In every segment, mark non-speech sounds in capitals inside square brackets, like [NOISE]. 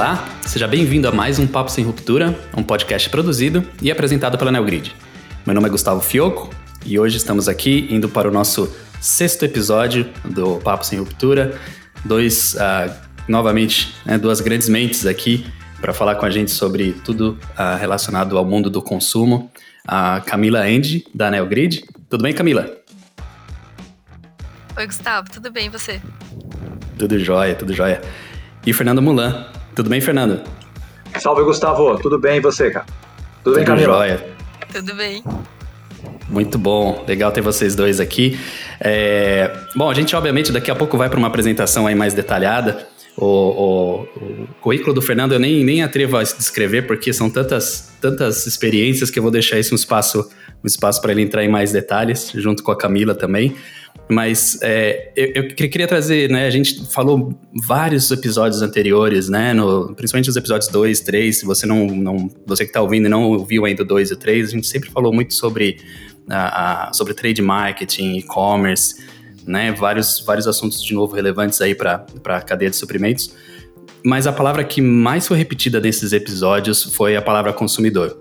Olá, seja bem-vindo a mais um Papo Sem Ruptura, um podcast produzido e apresentado pela Neogrid. Meu nome é Gustavo Fioco e hoje estamos aqui indo para o nosso sexto episódio do Papo Sem Ruptura. Dois, uh, novamente, né, duas grandes mentes aqui para falar com a gente sobre tudo uh, relacionado ao mundo do consumo. A Camila Andy, da Neogrid. Tudo bem, Camila? Oi, Gustavo, tudo bem e você? Tudo jóia, tudo jóia. E Fernando Mulan. Tudo bem, Fernando? Salve, Gustavo. Tudo bem e você, cara? Tudo, tudo bem, Camila? jóia. Tudo bem. Muito bom, legal ter vocês dois aqui. É... Bom, a gente obviamente daqui a pouco vai para uma apresentação aí mais detalhada. O, o, o, currículo do Fernando eu nem, nem atrevo a descrever porque são tantas, tantas experiências que eu vou deixar isso um espaço, um espaço para ele entrar em mais detalhes, junto com a Camila também. Mas é, eu, eu, queria trazer, né? A gente falou vários episódios anteriores, né? No, principalmente os episódios 2, 3. Se você não, não. Você que está ouvindo e não ouviu ainda o 2 e o 3, a gente sempre falou muito sobre, a, a sobre trade marketing, e-commerce, né? Vários, vários assuntos de novo relevantes aí para a cadeia de suprimentos. Mas a palavra que mais foi repetida nesses episódios foi a palavra consumidor.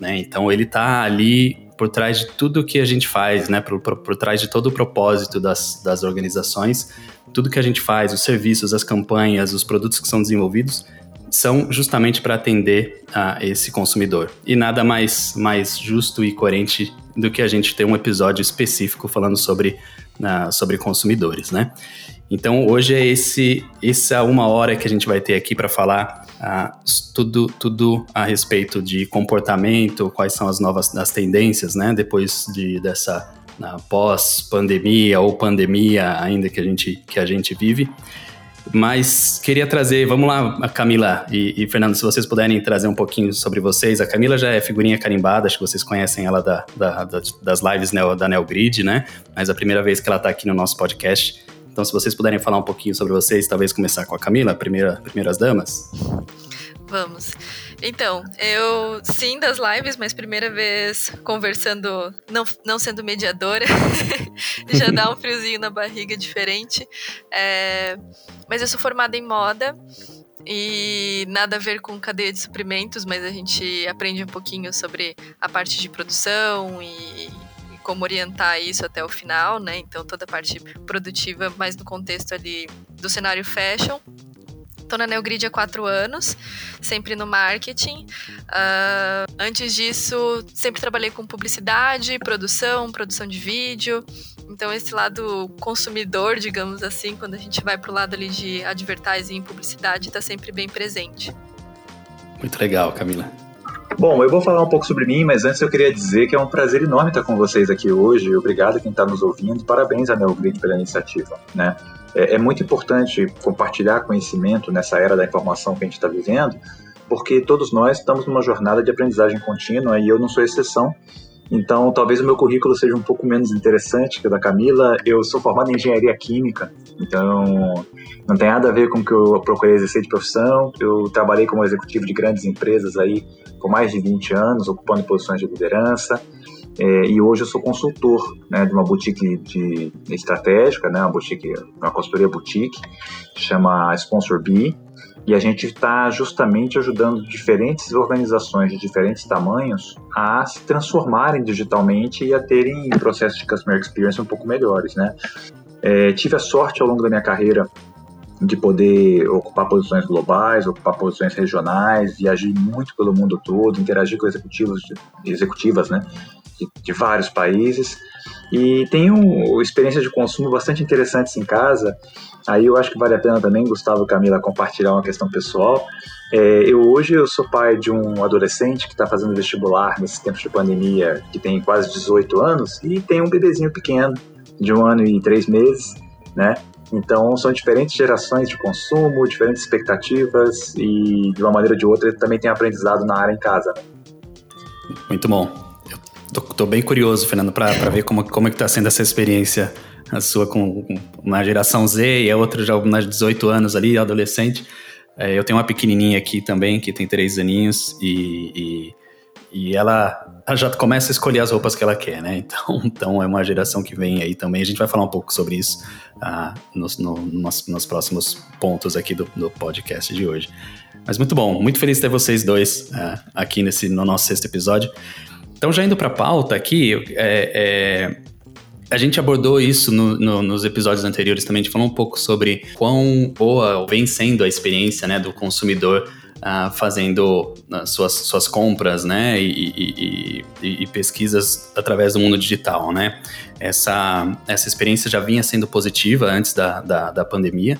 Né? Então ele está ali por trás de tudo que a gente faz, né? Por, por, por trás de todo o propósito das, das organizações, tudo que a gente faz, os serviços, as campanhas, os produtos que são desenvolvidos, são justamente para atender a esse consumidor. E nada mais, mais justo e coerente do que a gente ter um episódio específico falando sobre, uh, sobre consumidores, né? Então hoje é esse essa uma hora que a gente vai ter aqui para falar uh, tudo tudo a respeito de comportamento, quais são as novas as tendências, né? Depois de dessa pós pandemia ou pandemia ainda que a gente que a gente vive. Mas queria trazer, vamos lá, Camila e, e, Fernando, se vocês puderem trazer um pouquinho sobre vocês. A Camila já é figurinha carimbada, acho que vocês conhecem ela da, da, da, das lives da Neogrid, né? Mas a primeira vez que ela está aqui no nosso podcast. Então, se vocês puderem falar um pouquinho sobre vocês, talvez começar com a Camila, primeira, primeiras damas. Vamos. Então, eu sim das lives, mas primeira vez conversando, não, não sendo mediadora, [LAUGHS] já dá um friozinho na barriga diferente. É, mas eu sou formada em moda e nada a ver com cadeia de suprimentos, mas a gente aprende um pouquinho sobre a parte de produção e como orientar isso até o final, né? Então toda a parte produtiva, mais no contexto ali do cenário fashion. Estou na Neogrid há quatro anos, sempre no marketing. Uh, antes disso, sempre trabalhei com publicidade, produção, produção de vídeo. Então, esse lado consumidor, digamos assim, quando a gente vai para o lado ali de advertising e publicidade, está sempre bem presente. Muito legal, Camila. Bom, eu vou falar um pouco sobre mim, mas antes eu queria dizer que é um prazer enorme estar com vocês aqui hoje. Obrigado a quem está nos ouvindo. Parabéns a Neogrid pela iniciativa. Né? É, é muito importante compartilhar conhecimento nessa era da informação que a gente está vivendo, porque todos nós estamos numa jornada de aprendizagem contínua e eu não sou exceção. Então, talvez o meu currículo seja um pouco menos interessante que o da Camila. Eu sou formado em engenharia química, então não tem nada a ver com o que eu procurei exercer de profissão. Eu trabalhei como executivo de grandes empresas aí por mais de 20 anos, ocupando posições de liderança. É, e hoje eu sou consultor né, de uma boutique de, estratégica, né, uma boutique, uma consultoria boutique, chama Sponsor B, e a gente está justamente ajudando diferentes organizações de diferentes tamanhos a se transformarem digitalmente e a terem processos de customer experience um pouco melhores, né? É, tive a sorte ao longo da minha carreira de poder ocupar posições globais, ocupar posições regionais, viajar muito pelo mundo todo, interagir com executivos, executivas, né, de, de vários países e tenho experiências de consumo bastante interessantes em casa. Aí eu acho que vale a pena também, Gustavo e Camila, compartilhar uma questão pessoal. É, eu hoje eu sou pai de um adolescente que está fazendo vestibular nesses tempos de pandemia, que tem quase 18 anos, e tem um bebezinho pequeno, de um ano e três meses, né? Então, são diferentes gerações de consumo, diferentes expectativas e, de uma maneira ou de outra, ele também tem aprendizado na área em casa. Né? Muito bom. Tô bem curioso, Fernando, para ver como, como é que está sendo essa experiência a sua com, com uma geração Z e a outra já nas 18 anos ali, adolescente. É, eu tenho uma pequenininha aqui também, que tem três aninhos, e, e, e ela ela já começa a escolher as roupas que ela quer, né? Então, [LAUGHS] então é uma geração que vem aí também. A gente vai falar um pouco sobre isso uh, nos, no, nos, nos, próximos pontos aqui do, do, podcast de hoje. Mas muito bom, muito feliz de ter vocês dois uh, aqui nesse, no nosso sexto episódio. Então, já indo para a pauta aqui, é, é, a gente abordou isso no, no, nos episódios anteriores também, a gente falou um pouco sobre quão boa vem sendo a experiência né, do consumidor uh, fazendo uh, suas, suas compras né, e, e, e, e, pesquisas através do mundo digital. Né? Essa, essa experiência já vinha sendo positiva antes da, da, da pandemia.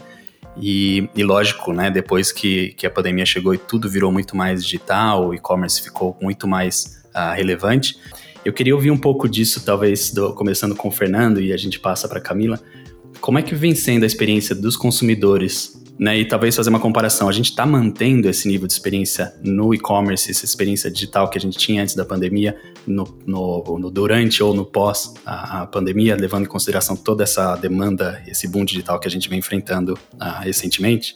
E, e, lógico, né, depois que, que a pandemia chegou e tudo virou muito mais digital, o e-commerce ficou muito mais uh, relevante, eu queria ouvir um pouco disso, talvez, do, começando com o Fernando e a gente passa para Camila. Como é que vem sendo a experiência dos consumidores né, e talvez fazer uma comparação. A gente está mantendo esse nível de experiência no e-commerce, essa experiência digital que a gente tinha antes da pandemia, no, no, no durante ou no pós a, a, pandemia, levando em consideração toda essa demanda, esse boom digital que a gente vem enfrentando uh, recentemente?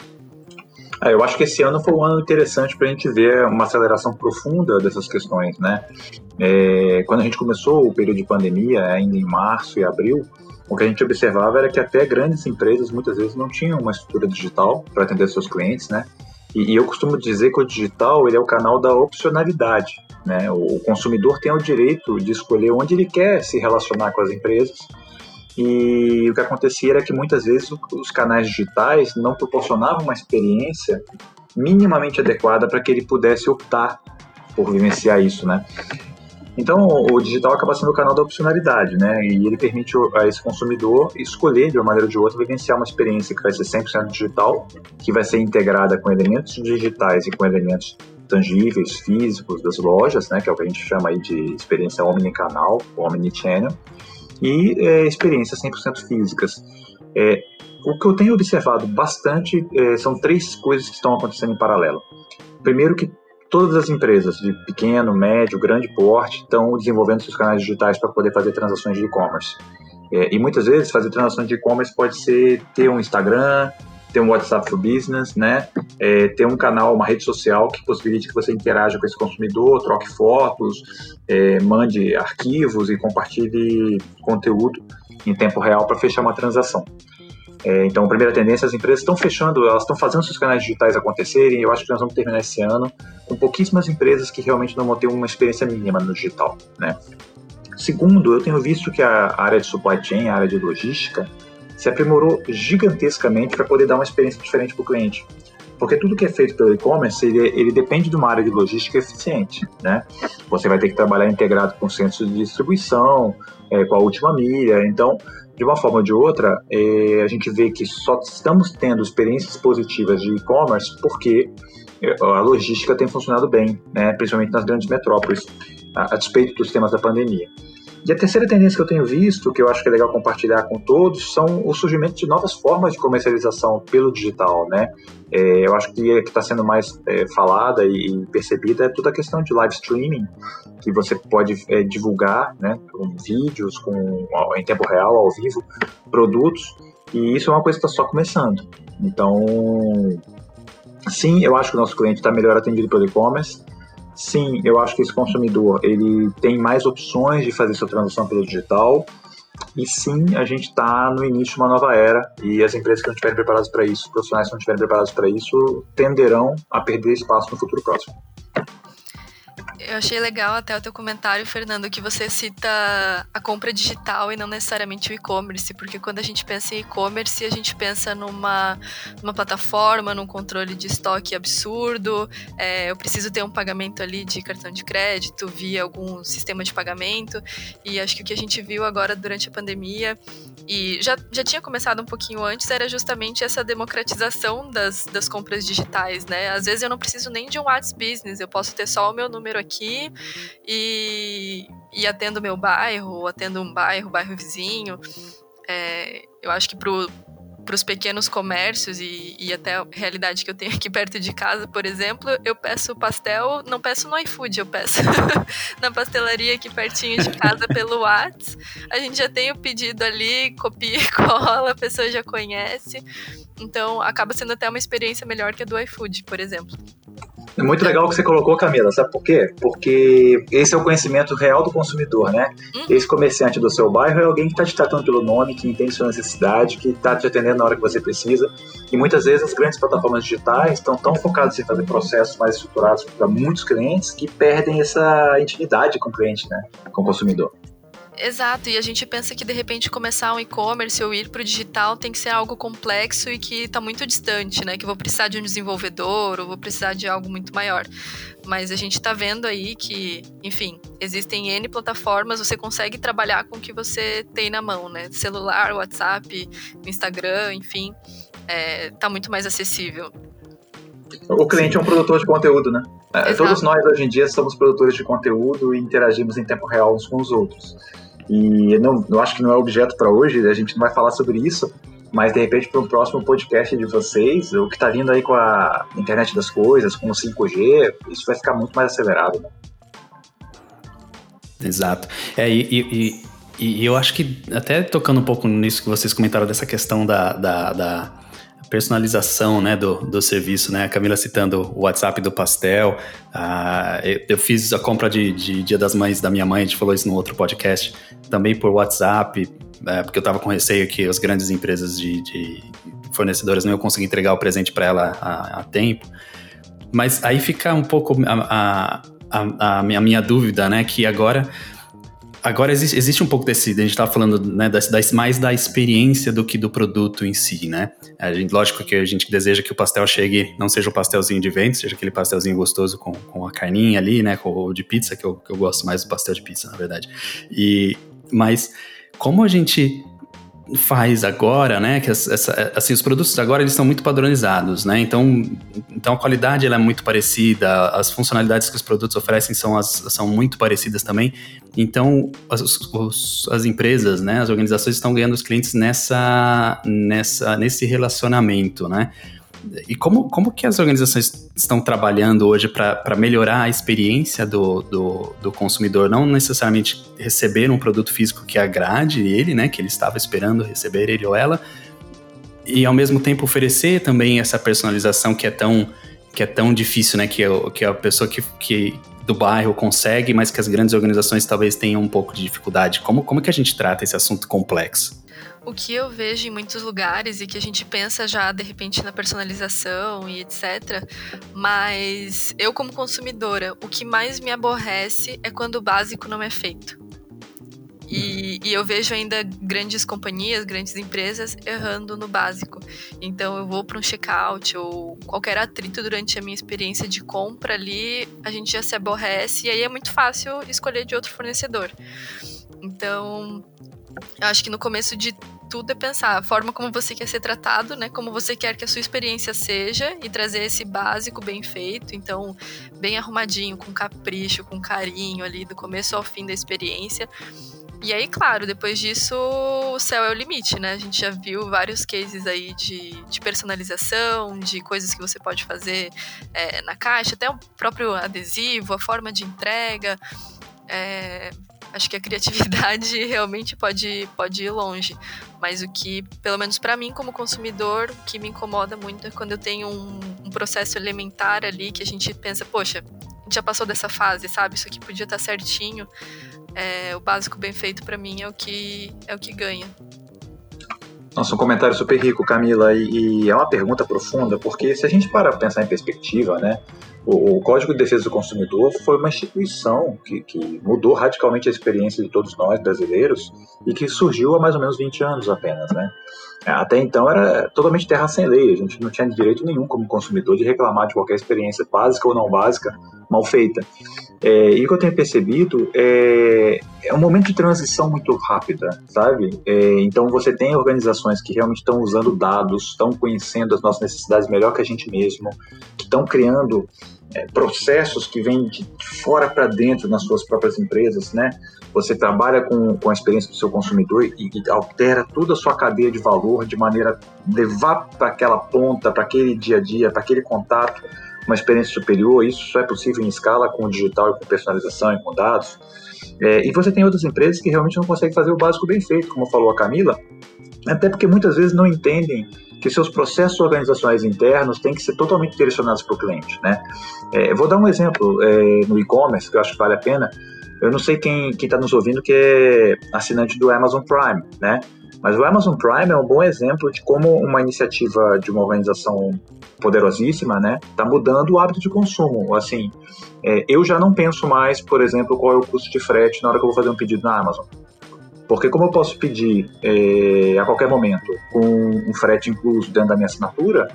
É, eu acho que esse ano foi um ano interessante para a gente ver uma aceleração profunda dessas questões, né? É, quando a gente começou o período de pandemia, ainda em março e abril, o que a gente observava era que até grandes empresas muitas vezes não tinham uma estrutura digital para atender seus clientes, né? E, e, eu costumo dizer que o digital ele é o canal da opcionalidade, né? O, o consumidor tem o direito de escolher onde ele quer se relacionar com as empresas e o que acontecia era que muitas vezes os canais digitais não proporcionavam uma experiência minimamente adequada para que ele pudesse optar por vivenciar isso, né? Então, o digital acaba sendo o canal da opcionalidade, né? E ele permite a esse consumidor escolher de uma maneira ou de outra vivenciar uma experiência que vai ser 100% digital, que vai ser integrada com elementos digitais e com elementos tangíveis, físicos das lojas, né? Que é o que a gente chama aí de experiência omnicanal, omnichannel e é, experiências 100% físicas. É, o que eu tenho observado bastante é, são três coisas que estão acontecendo em paralelo. Primeiro que todas as empresas de pequeno, médio, grande porte estão desenvolvendo seus canais digitais para poder fazer transações de e-commerce. É, e muitas vezes fazer transações de e-commerce pode ser ter um Instagram, ter um WhatsApp for Business, né? É, ter um canal, uma rede social que possibilite que você interaja com esse consumidor, troque fotos, é, mande arquivos e compartilhe conteúdo em tempo real para fechar uma transação. É, então, a primeira tendência, as empresas estão fechando, elas estão fazendo seus canais digitais acontecerem. Eu acho que nós vamos terminar esse ano com pouquíssimas empresas que realmente não vão ter uma experiência mínima no digital, né? Segundo, eu tenho visto que a área de supply chain, a área de logística, se aprimorou gigantescamente para poder dar uma experiência diferente para o cliente. Porque tudo que é feito pelo e-commerce, ele, ele, depende de uma área de logística eficiente, né? Você vai ter que trabalhar integrado com centros de distribuição, é, com a última milha. Então, de uma forma ou de outra, é, a gente vê que só estamos tendo experiências positivas de e-commerce porque é, a logística tem funcionado bem, né? principalmente nas grandes metrópoles, a, a despeito dos temas da pandemia. E a terceira tendência que eu tenho visto, que eu acho que é legal compartilhar com todos, são o surgimento de novas formas de comercialização pelo digital, né? É, eu acho que que está sendo mais é, falada e percebida é toda a questão de live streaming, que você pode é, divulgar, né, com vídeos, com, em tempo real, ao vivo, produtos, e isso é uma coisa que está só começando. Então, sim, eu acho que o nosso cliente está melhor atendido pelo e-commerce, Sim, eu acho que esse consumidor ele tem mais opções de fazer sua transação pelo digital. E sim, a gente está no início de uma nova era e as empresas que não estiverem preparadas para isso, profissionais que não estiverem preparados para isso, tenderão a perder espaço no futuro próximo. Eu achei legal até o teu comentário, Fernando, que você cita a compra digital e não necessariamente o e-commerce, porque quando a gente pensa em e-commerce, a gente pensa numa, numa plataforma, num controle de estoque absurdo, é, eu preciso ter um pagamento ali de cartão de crédito via algum sistema de pagamento, e acho que o que a gente viu agora durante a pandemia, e já, já tinha começado um pouquinho antes, era justamente essa democratização das, das compras digitais, né? Às vezes eu não preciso nem de um WhatsApp Business, eu posso ter só o meu número aqui e, e atendo meu bairro, atendo um bairro, bairro vizinho. É, eu acho que para os pequenos comércios e, e, até a realidade que eu tenho aqui [LAUGHS] perto de casa, por exemplo, eu peço pastel, não peço no iFood, eu peço [LAUGHS] na pastelaria aqui pertinho de casa pelo Whats. A gente já tem o pedido ali, copia e [LAUGHS] cola, a pessoa já conhece. Então acaba sendo até uma experiência melhor que a do iFood, por exemplo. É muito legal o que você colocou, Camila, sabe por quê? Porque esse é o conhecimento real do consumidor, né? Uhum. Esse comerciante do seu bairro é alguém que está te tratando pelo nome, que entende sua necessidade, que está te atendendo na hora que você precisa. E muitas vezes as grandes plataformas digitais estão tão focadas em fazer processos mais estruturados para muitos clientes que perdem essa intimidade com o cliente, né? Com o consumidor. Exato, e a gente pensa que de repente começar um e-commerce ou ir para o digital tem que ser algo complexo e que está muito distante, né? Que vou precisar de um desenvolvedor ou vou precisar de algo muito maior. Mas a gente está vendo aí que, enfim, existem N plataformas, você consegue trabalhar com o que você tem na mão, né? Celular, WhatsApp, Instagram, enfim, é, tá muito mais acessível. O cliente é um produtor de conteúdo, né? É, todos nós hoje em dia somos produtores de conteúdo e interagimos em tempo real uns com os outros. E não, eu acho que não é objeto para hoje, a gente não vai falar sobre isso, mas de repente para um próximo podcast de vocês, o que está vindo aí com a internet das coisas, com o 5G, isso vai ficar muito mais acelerado. Né? Exato. É, e, e, e, e, eu acho que, até tocando um pouco nisso que vocês comentaram dessa questão da, da, da personalização né, do, do serviço, né? A Camila citando o WhatsApp do pastel. Ah, eu, eu, fiz a compra de, de, Dia das Mães da minha mãe, a gente falou isso no outro podcast, também por WhatsApp, é, porque eu estava com receio que as grandes empresas de, de fornecedoras não iam conseguir entregar o presente para ela a, a, tempo. Mas aí fica um pouco a, a, a, minha, a minha dúvida, né? Que agora Agora existe, existe um pouco desse, a gente estava falando né, das, das, mais da experiência do que do produto em si, né? A gente, lógico que a gente deseja que o pastel chegue, não seja um pastelzinho de vento, seja aquele pastelzinho gostoso com, com a carninha ali, né? Com o de pizza, que eu, que eu gosto mais do pastel de pizza, na verdade. E, mas como a gente faz agora, né, que essa, assim, os produtos agora eles estão muito padronizados, né, então, então a qualidade ela é muito parecida, as funcionalidades que os produtos oferecem são, as, são muito parecidas também, então as, os, as empresas, né, as organizações estão ganhando os clientes nessa, nessa, nesse relacionamento, né, e como, como que as organizações estão trabalhando hoje para melhorar a experiência do, do, do, consumidor? Não necessariamente receber um produto físico que agrade ele, né? Que ele estava esperando receber ele ou ela, e ao mesmo tempo oferecer também essa personalização que é tão, que é tão difícil, né? Que, é, que é a pessoa que, que do bairro consegue, mas que as grandes organizações talvez tenham um pouco de dificuldade. Como, como que a gente trata esse assunto complexo? O que eu vejo em muitos lugares e que a gente pensa já de repente na personalização e etc. Mas eu, como consumidora, o que mais me aborrece é quando o básico não é feito. E, e, eu vejo ainda grandes companhias, grandes empresas errando no básico. Então eu vou para um checkout ou qualquer atrito durante a minha experiência de compra ali, a gente já se aborrece e aí é muito fácil escolher de outro fornecedor. Então, eu acho que no começo de tudo é pensar a forma como você quer ser tratado, né? Como você quer que a sua experiência seja e trazer esse básico bem feito, então bem arrumadinho, com capricho, com carinho ali do começo ao fim da experiência. E aí, claro, depois disso, o céu é o limite, né? A gente já viu vários cases aí de, de personalização, de coisas que você pode fazer é, na caixa, até o próprio adesivo, a forma de entrega. É, Acho que a criatividade [LAUGHS] realmente pode, pode ir longe. Mas o que, pelo menos para mim como consumidor, o que me incomoda muito é quando eu tenho um, um processo elementar ali que a gente pensa, poxa, a gente já passou dessa fase, sabe? Isso aqui podia estar tá certinho. É, o básico bem feito para mim é o que é o que ganha. Nossa, um comentário super rico, Camila, e, e, é uma pergunta profunda, porque se a gente para pensar em perspectiva, né, o, Código de Defesa do Consumidor foi uma instituição que, que, mudou radicalmente a experiência de todos nós brasileiros e que surgiu há mais ou menos 20 anos apenas, né? Até então era totalmente terra sem lei, a gente não tinha direito nenhum como consumidor de reclamar de qualquer experiência básica ou não básica mal feita. É, e o que eu tenho percebido é, é um momento de transição muito rápida, sabe? É, então você tem organizações que realmente estão usando dados, estão conhecendo as nossas necessidades melhor que a gente mesmo, que estão criando é, processos que vêm de fora para dentro nas suas próprias empresas, né? Você trabalha com, com a experiência do seu consumidor e, e altera toda a sua cadeia de valor de maneira a levar para aquela ponta, para aquele dia a dia, para aquele contato, uma experiência superior. Isso só é possível em escala com o digital e com personalização e com dados. É, e você tem outras empresas que realmente não conseguem fazer o básico bem feito, como falou a Camila, até porque muitas vezes não entendem que seus processos organizacionais internos têm que ser totalmente direcionados para o cliente, né? É, vou dar um exemplo é, no e-commerce que eu acho que vale a pena. Eu não sei quem está nos ouvindo que é assinante do Amazon Prime, né? Mas o Amazon Prime é um bom exemplo de como uma iniciativa de uma organização poderosíssima, né, está mudando o hábito de consumo. Assim, é, eu já não penso mais, por exemplo, qual é o custo de frete na hora que eu vou fazer um pedido na Amazon. Porque como eu posso pedir é, a qualquer momento com um frete incluso dentro da minha assinatura,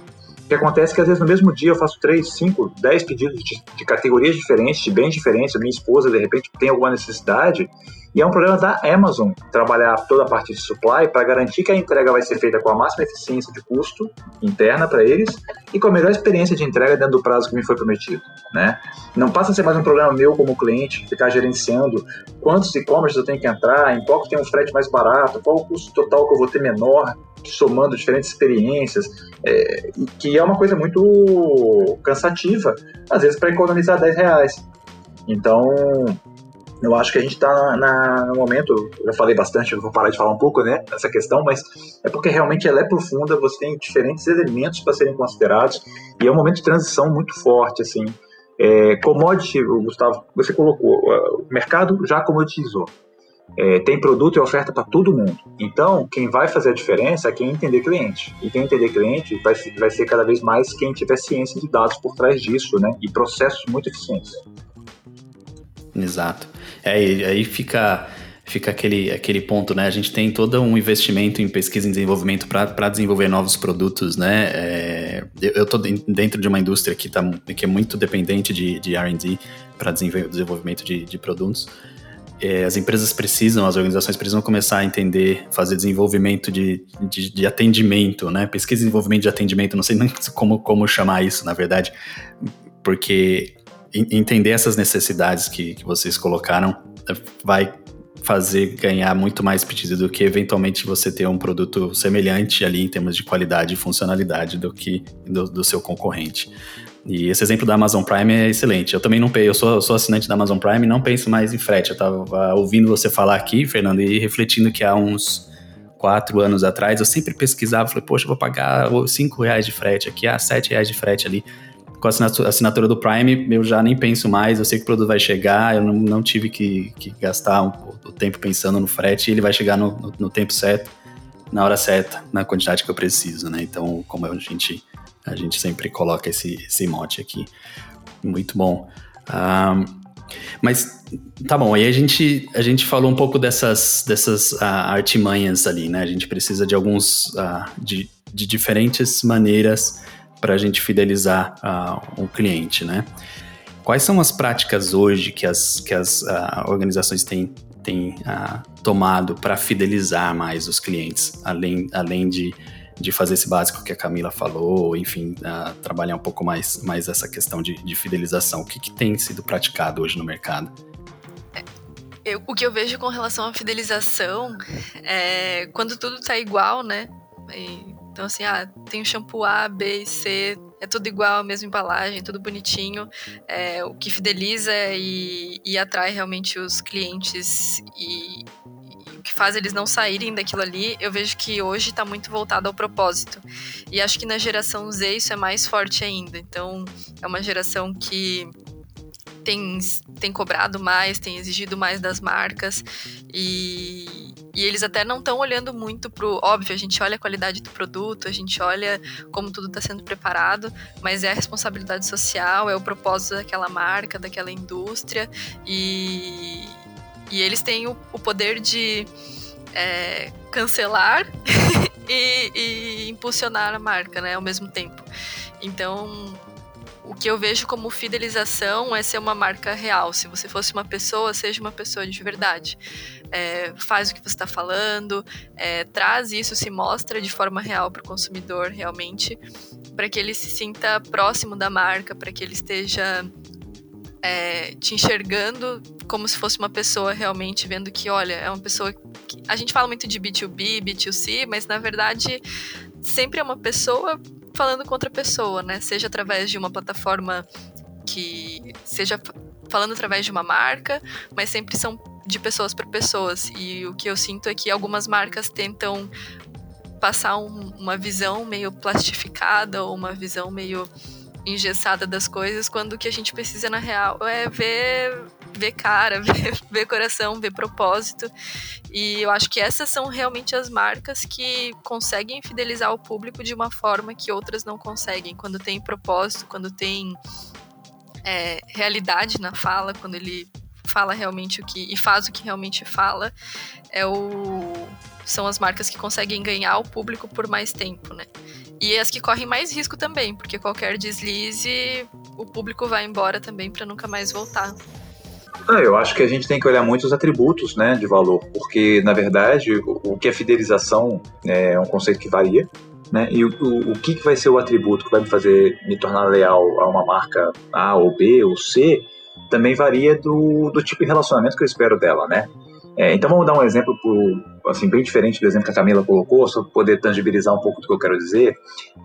o que acontece é que às vezes no mesmo dia eu faço 3, 5, 10 pedidos de, de categorias diferentes, de bens diferentes, a minha esposa de repente tem alguma necessidade, e é um problema da Amazon trabalhar toda a parte de supply para garantir que a entrega vai ser feita com a máxima eficiência de custo interna para eles e com a melhor experiência de entrega dentro do prazo que me foi prometido. Né? Não passa a ser mais um problema meu como cliente ficar gerenciando quantos e-commerce eu tenho que entrar, em qual que tem um frete mais barato, qual o custo total que eu vou ter menor, somando diferentes experiências, é, que é uma coisa muito cansativa, às vezes para economizar 10 reais. Então, eu acho que a gente está no momento, já falei bastante, eu vou parar de falar um pouco, né, nessa questão, mas é porque realmente ela é profunda, você tem diferentes elementos para serem considerados e é um momento de transição muito forte, assim. É, commodity, Gustavo, você colocou, o mercado já comoditizou. É, tem produto e oferta para todo mundo. Então, quem vai fazer a diferença é quem entender cliente. E quem entender cliente vai, vai ser cada vez mais quem tiver ciência de dados por trás disso, né? E processos muito eficientes. Exato. É, aí fica fica aquele, aquele ponto, né? A gente tem todo um investimento em pesquisa e desenvolvimento para desenvolver novos produtos, né? É, eu estou dentro de uma indústria que, tá, que é muito dependente de, de R&D para desenvolvimento de, de produtos. É, as empresas precisam, as organizações precisam começar a entender, fazer desenvolvimento de, de, de atendimento, né? Pesquisa e desenvolvimento de atendimento, não sei nem [LAUGHS] como, como chamar isso, na verdade, porque entender essas necessidades que, que vocês colocaram eh, vai fazer ganhar muito mais pedido do que eventualmente você ter um produto semelhante ali em termos de qualidade e funcionalidade do que do, do seu concorrente. E esse exemplo da Amazon Prime é excelente. Eu também não eu sou, sou assinante da Amazon Prime e não penso mais em frete. Eu estava ouvindo você falar aqui, Fernando, e refletindo que há uns quatro anos atrás eu sempre pesquisava, falei, poxa, eu vou pagar cinco reais de frete aqui, ah, sete reais de frete ali com a assinatura do Prime, eu já nem penso mais, eu sei que o produto vai chegar, eu não, não tive que, que gastar um, o tempo pensando no frete, ele vai chegar no, no, no, tempo certo, na hora certa, na quantidade que eu preciso, né? Então, como a gente, a gente sempre coloca esse, esse mote aqui. Muito bom. Um, mas tá bom, aí a gente, a gente falou um pouco dessas, dessas uh, artimanhas ali, né? A gente precisa de alguns, uh, de, de diferentes maneiras para a gente fidelizar uh, um cliente, né? Quais são as práticas hoje que as, que as uh, organizações têm, têm uh, tomado para fidelizar mais os clientes, além, além de, de fazer esse básico que a Camila falou, enfim, trabalhar um pouco mais, mais essa questão de, de fidelização? O que, que tem sido praticado hoje no mercado? Eu, o que eu vejo com relação à fidelização é quando tudo está igual, né? Então, assim, ah, tem o shampoo A, B e C, é tudo igual, mesma embalagem, tudo bonitinho. É, o que fideliza e, e atrai realmente os clientes e, e, o que faz eles não saírem daquilo ali, eu vejo que hoje está muito voltado ao propósito. E acho que na geração Z isso é mais forte ainda. Então, é uma geração que tem, tem cobrado mais, tem exigido mais das marcas e e eles até não estão olhando muito pro. Óbvio, a gente olha a qualidade do produto, a gente olha como tudo está sendo preparado, mas é a responsabilidade social, é o propósito daquela marca, daquela indústria. E, e eles têm o, o poder de é, cancelar [LAUGHS] e, e impulsionar a marca né, ao mesmo tempo. Então, o que eu vejo como fidelização é ser uma marca real. Se você fosse uma pessoa, seja uma pessoa de verdade. É, faz o que você está falando, é, traz isso, se mostra de forma real para o consumidor realmente, para que ele se sinta próximo da marca, para que ele esteja é, te enxergando como se fosse uma pessoa realmente vendo que, olha, é uma pessoa. Que... A gente fala muito de B2B, B2C, mas na verdade sempre é uma pessoa falando com outra pessoa, né? Seja através de uma plataforma que seja falando através de uma marca, mas sempre são de pessoas para pessoas. E o que eu sinto é que algumas marcas tentam passar um, uma visão meio plastificada ou uma visão meio engessada das coisas, quando o que a gente precisa na real é ver, ver cara, [LAUGHS] ver, coração, ver propósito. E eu acho que essas são realmente as marcas que conseguem fidelizar o público de uma forma que outras não conseguem. Quando tem propósito, quando tem é, realidade na fala, quando ele fala realmente o que e faz o que realmente fala, é o são as marcas que conseguem ganhar o público por mais tempo, né? E as que correm mais risco também, porque qualquer deslize, o público vai embora também para nunca mais voltar. Ah, eu acho que a gente tem que olhar muito os atributos né, de valor, porque, na verdade, o, o que é fidelização é um conceito que varia, né? E o, o, o que, que vai ser o atributo que vai me fazer me tornar leal a uma marca A ou B ou C também varia do, do tipo de relacionamento que eu espero dela, né? É, então vamos dar um exemplo assim, bem diferente do exemplo que a Camila colocou, só para poder tangibilizar um pouco do que eu quero dizer.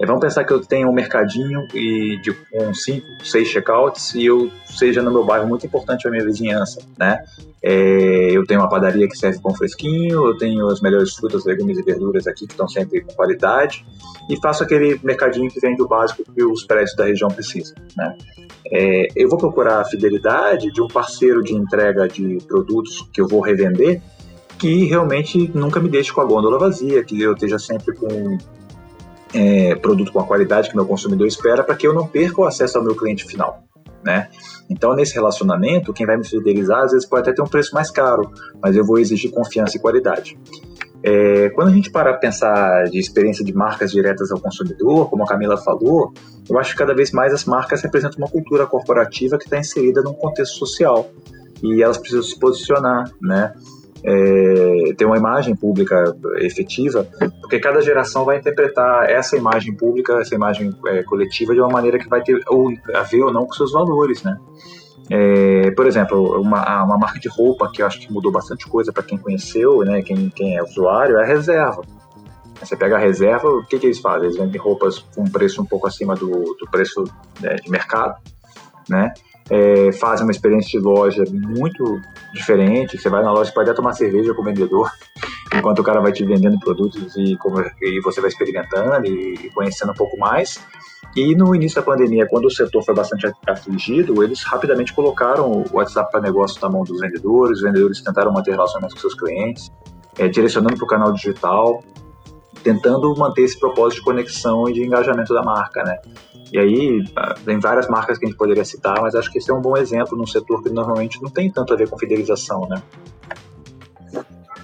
É, vamos pensar que eu tenho um mercadinho e de com 5, 6 checkouts e eu seja no meu bairro muito importante para minha vizinhança, né? É, eu tenho uma padaria que serve pão fresquinho, eu tenho as melhores frutas, legumes e verduras aqui que estão sempre com qualidade e faço aquele mercadinho que vende o básico que os prédios da região precisam, né? É, eu vou procurar a fidelidade de um parceiro de entrega de produtos que eu vou revender que realmente nunca me deixe com a gôndola vazia, que eu esteja sempre com é, produto com a qualidade que meu consumidor espera, para que eu não perca o acesso ao meu cliente final. Né? Então, nesse relacionamento, quem vai me fidelizar às vezes pode até ter um preço mais caro, mas eu vou exigir confiança e qualidade. É, quando a gente para a pensar de experiência de marcas diretas ao consumidor, como a Camila falou, eu acho que cada vez mais as marcas representam uma cultura corporativa que está inserida num contexto social e elas precisam se posicionar, né? É, ter uma imagem pública efetiva, porque cada geração vai interpretar essa imagem pública, essa imagem é, coletiva de uma maneira que vai ter ou, a ver ou não com seus valores, né? É, por exemplo, uma, uma marca de roupa que eu acho que mudou bastante coisa para quem conheceu, né, quem, quem é usuário, é a reserva. Você pega a reserva, o que, que eles fazem? Eles vendem roupas com um preço um pouco acima do, do preço né, de mercado, né? É, fazem uma experiência de loja muito diferente. Você vai na loja, pode até tomar cerveja com o vendedor, [LAUGHS] enquanto o cara vai te vendendo produtos e, como, e você vai experimentando e, e conhecendo um pouco mais. E no início da pandemia, quando o setor foi bastante afligido, eles rapidamente colocaram o WhatsApp para negócio na mão dos vendedores, os vendedores tentaram manter relacionamento com seus clientes, é, direcionando para o canal digital, tentando manter esse propósito de conexão e de engajamento da marca, né? E aí, ah, tem várias marcas que a gente poderia citar, mas acho que esse é um bom exemplo num setor que normalmente não tem tanto a ver com fidelização, né?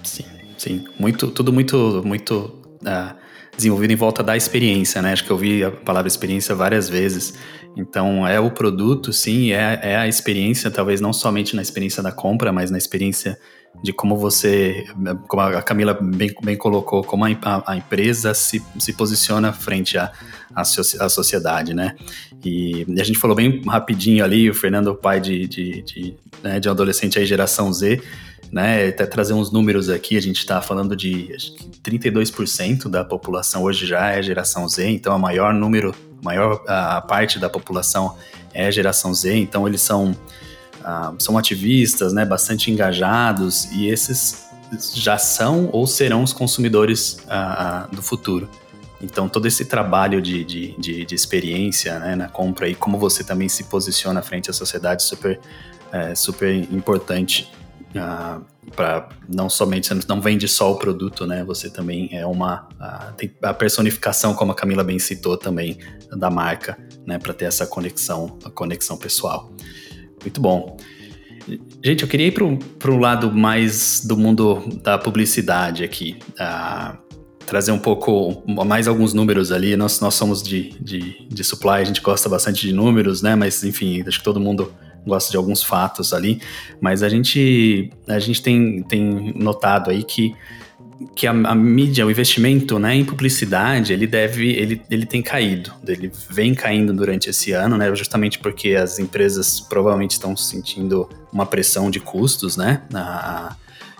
Sim, sim. Muito, tudo muito, muito uh, desenvolvido em volta da experiência, né? Acho que eu vi a palavra experiência várias vezes. Então, é o produto, sim, é, é a experiência, talvez não somente na experiência da compra, mas na experiência de como você, como a Camila bem, bem colocou, como a, a, a empresa se, se posiciona frente à, à, à sociedade, né? E, a gente falou bem rapidinho ali, o Fernando, pai de, de, de, né, de um adolescente aí, geração Z, né? Até trazer uns números aqui, a gente está falando de acho que 32% da população hoje já é geração Z, então a maior número, a maior a parte da população é geração Z, então eles são, uh, são ativistas, né? Bastante engajados e esses já são ou serão os consumidores uh, do futuro. Então, todo esse trabalho de, de, de, de experiência né, na compra e como você também se posiciona frente à sociedade super, é, super importante para não somente você não vende só o produto, né? Você também é uma uh, tem a personificação, como a Camila bem citou também da marca, né? Para ter essa conexão, a conexão pessoal. Muito bom. Gente, eu queria ir para o lado mais do mundo da publicidade aqui. Trazer um pouco, mais alguns números ali. Nós, nós somos de, de, de supply, a gente gosta bastante de números, né? Mas, enfim, acho que todo mundo gosta de alguns fatos ali, mas a gente, a gente tem, tem notado aí que, que a, a, mídia, o investimento né, em publicidade, ele deve, ele, ele tem caído, ele vem caindo durante esse ano, né, justamente porque as empresas provavelmente estão sentindo uma pressão de custos, né,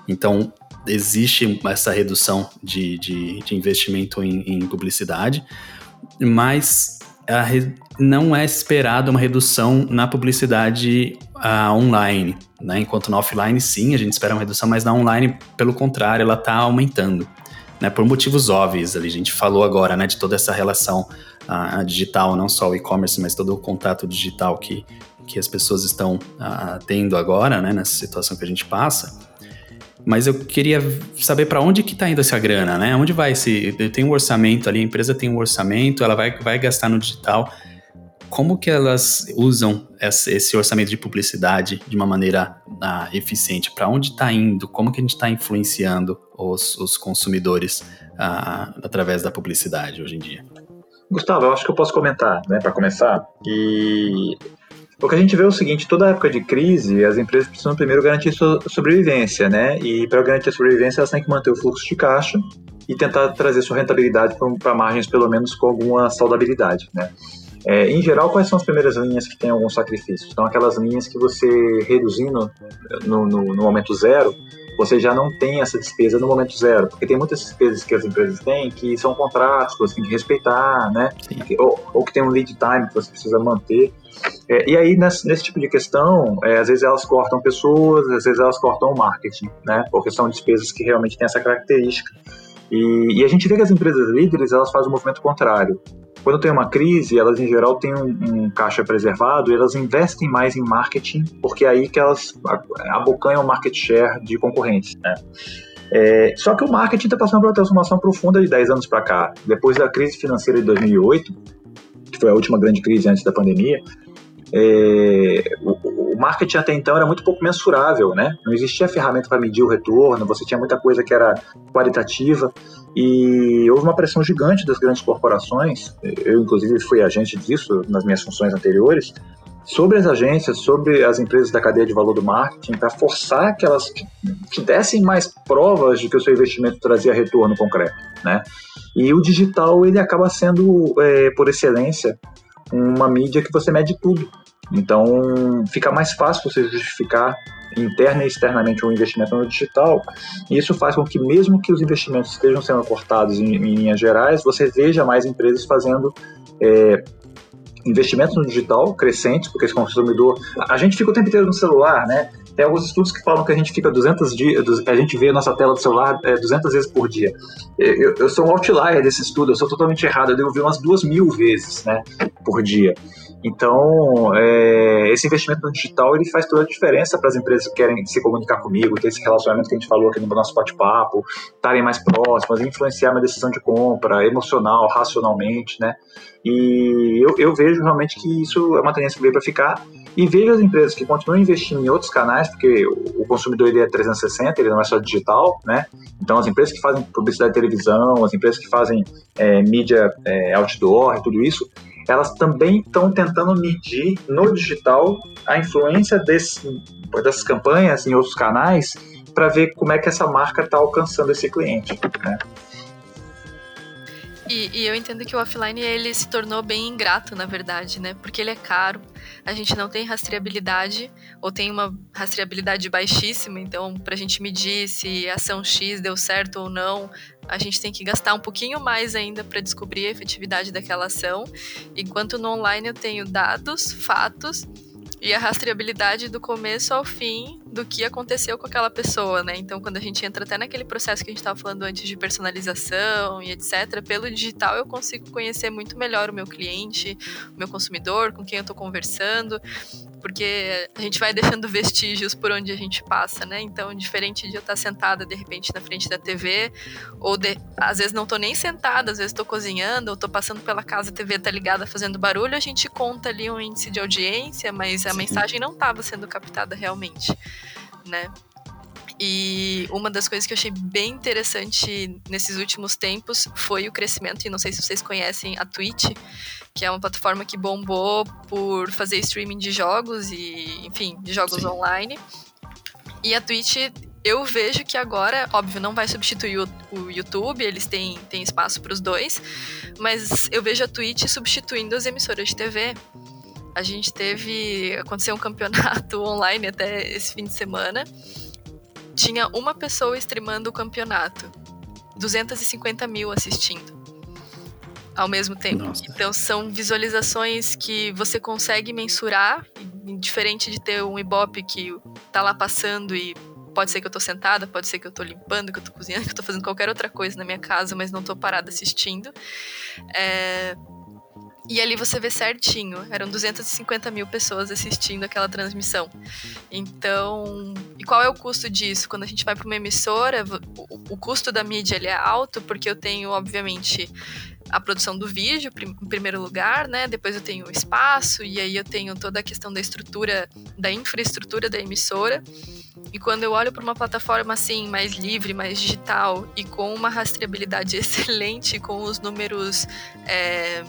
então existe essa redução de, de, de investimento em, em publicidade, mas re... não é esperada uma redução na publicidade uh, online, né? Enquanto na offline, sim, a gente espera uma redução, mas na online, pelo contrário, ela está aumentando. né, por motivos óbvios. Ali, a gente falou agora né, de toda essa relação uh, digital, não só o e-commerce, mas todo o contato digital que, que as pessoas estão uh, tendo agora, né, nessa situação que a gente passa. Mas eu queria saber para onde que está indo essa grana, né? Onde vai esse... Tem um orçamento ali, a empresa tem um orçamento, ela vai, vai gastar no digital como que elas usam esse orçamento de publicidade de uma maneira ah, eficiente? Para onde está indo? Como que a gente está influenciando os, os consumidores ah, através da publicidade hoje em dia? Gustavo, eu acho que eu posso comentar, né, para começar. E o que a gente vê é o seguinte: toda época de crise, as empresas precisam primeiro garantir sua sobrevivência, né? E para garantir a sobrevivência, elas têm que manter o fluxo de caixa e tentar trazer sua rentabilidade para margens pelo menos com alguma saudabilidade, né? É, em geral, quais são as primeiras linhas que têm alguns sacrifícios? São aquelas linhas que você, reduzindo no, no, no, momento zero, você já não tem essa despesa no momento zero. Porque tem muitas despesas que as empresas têm que são contratos que você tem que respeitar, né? Ou, ou, que tem um lead time que você precisa manter. É, e aí, nesse, nesse, tipo de questão, é, às vezes elas cortam pessoas, às vezes elas cortam o marketing, né? Porque são despesas que realmente têm essa característica. E, e, a gente vê que as empresas líderes elas fazem o movimento contrário. Quando tem uma crise, elas em geral têm um, um, caixa preservado e elas investem mais em marketing, porque é aí que elas abocanham o market share de concorrentes. Né? É, só que o marketing está passando por uma transformação profunda de 10 anos para cá. Depois da crise financeira de 2008, que foi a última grande crise antes da pandemia, é, o, o, marketing até então era muito pouco mensurável, né? Não existia ferramenta para medir o retorno, você tinha muita coisa que era qualitativa e houve uma pressão gigante das grandes corporações. Eu, inclusive, fui agente disso nas minhas funções anteriores sobre as agências, sobre as empresas da cadeia de valor do marketing, para forçar que elas te dessem mais provas de que o seu investimento trazia retorno concreto, né? E o digital ele acaba sendo, é, por excelência, uma mídia que você mede tudo. Então, fica mais fácil você justificar interna e externamente um investimento no digital. E isso faz com que, mesmo que os investimentos estejam sendo cortados em, em linhas gerais, você veja mais empresas fazendo é, investimentos no digital crescentes, porque esse consumidor. A gente fica o tempo inteiro no celular, né? Tem alguns estudos que falam que a gente fica 200 dias, a gente vê a nossa tela do celular é, 200 vezes por dia. Eu, eu, sou um outlier desse estudo, eu sou totalmente errado, eu devo ver umas duas mil vezes, né, por dia. Então, é, esse investimento no digital ele faz toda a diferença para as empresas que querem se comunicar comigo, ter esse relacionamento que a gente falou aqui no nosso bate-papo, estarem mais próximas, influenciar minha decisão de compra, emocional, racionalmente, né? E eu, eu vejo realmente que isso é uma tendência que veio para ficar. E vejo as empresas que continuam investindo em outros canais, porque o consumidor ele é 360, ele não é só digital, né? Então, as empresas que fazem publicidade de televisão, as empresas que fazem é, mídia é, outdoor, tudo isso, elas também estão tentando medir no digital a influência desse, dessas campanhas em outros canais para ver como é que essa marca está alcançando esse cliente. Né? E, e, eu entendo que o offline ele se tornou bem ingrato, na verdade, né? Porque ele é caro, a gente não tem rastreabilidade, ou tem uma rastreabilidade baixíssima, então para a gente medir se a ação X deu certo ou não, a gente tem que gastar um pouquinho mais ainda para descobrir a efetividade daquela ação. Enquanto no online eu tenho dados, fatos e a rastreabilidade do começo ao fim do que aconteceu com aquela pessoa, né? Então, quando a gente entra até naquele processo que a gente estava falando antes de personalização e etc., pelo digital eu consigo conhecer muito melhor o meu cliente, o meu consumidor, com quem eu estou conversando porque a gente vai deixando vestígios por onde a gente passa, né? Então, diferente de eu estar sentada de repente na frente da TV, ou de, às vezes não tô nem sentada, às vezes estou cozinhando, ou tô passando pela casa, a TV tá ligada fazendo barulho, a gente conta ali um índice de audiência, mas a Sim. mensagem não estava sendo captada realmente, né? E uma das coisas que eu achei bem interessante nesses últimos tempos foi o crescimento, e não sei se vocês conhecem a Twitch, que é uma plataforma que bombou por fazer streaming de jogos e, enfim, de jogos Sim. online. E a Twitch, eu vejo que agora, óbvio, não vai substituir o, o YouTube, eles têm, têm espaço para os dois, mas eu vejo a Twitch substituindo as emissoras de TV. A gente teve. Aconteceu um campeonato [LAUGHS] online até esse fim de semana tinha uma pessoa streamando o campeonato, 250 mil assistindo ao mesmo tempo. Nossa. Então são visualizações que você consegue mensurar, diferente de ter um Ibope que tá lá passando e pode ser que eu tô sentada, pode ser que eu tô limpando, que eu tô cozinhando, [LAUGHS] que eu tô fazendo qualquer outra coisa na minha casa, mas não tô parada assistindo. É, e ali você vê certinho, eram 250 mil pessoas assistindo aquela transmissão. Então, e qual é o custo disso? Quando a gente vai para uma emissora, o, o, custo da mídia ele é alto, porque eu tenho, obviamente, a produção do vídeo em primeiro lugar, né? Depois eu tenho o espaço, e aí eu tenho toda a questão da estrutura, da infraestrutura da emissora. E quando eu olho para uma plataforma assim, mais livre, mais digital, e com uma rastreabilidade [LAUGHS] excelente, com os números. É,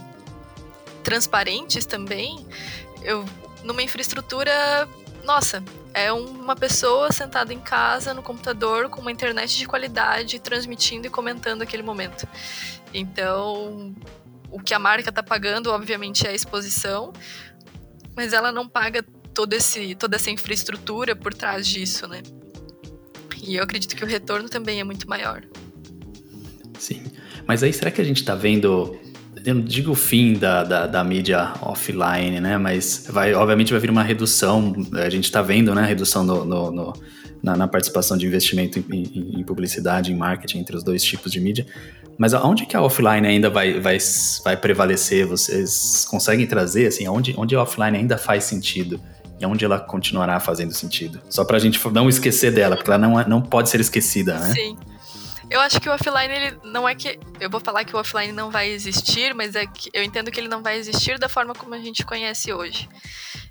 transparentes também, eu numa infraestrutura, nossa, é uma pessoa sentada em casa no computador com uma internet de qualidade, transmitindo e comentando aquele momento. Então, o que a marca está pagando, obviamente, é a exposição, mas ela não paga todo esse, toda essa infraestrutura por trás disso, né? E eu acredito que o retorno também é muito maior. Sim. Mas aí será que a gente está vendo eu não digo o fim da, da, da, mídia offline, né? Mas vai, obviamente vai vir uma redução. A gente está vendo, né? Redução no, no, no na, na, participação de investimento em, em, em, publicidade, em marketing entre os dois tipos de mídia. Mas aonde que a offline ainda vai, vai, vai prevalecer? Vocês conseguem trazer, assim, onde, onde a offline ainda faz sentido? E onde ela continuará fazendo sentido? Só para a gente não esquecer dela, porque ela não, é, não pode ser esquecida, né? Sim. Eu acho que o offline, ele não é que. Eu vou falar que o offline não vai existir, mas é que eu entendo que ele não vai existir da forma como a gente conhece hoje.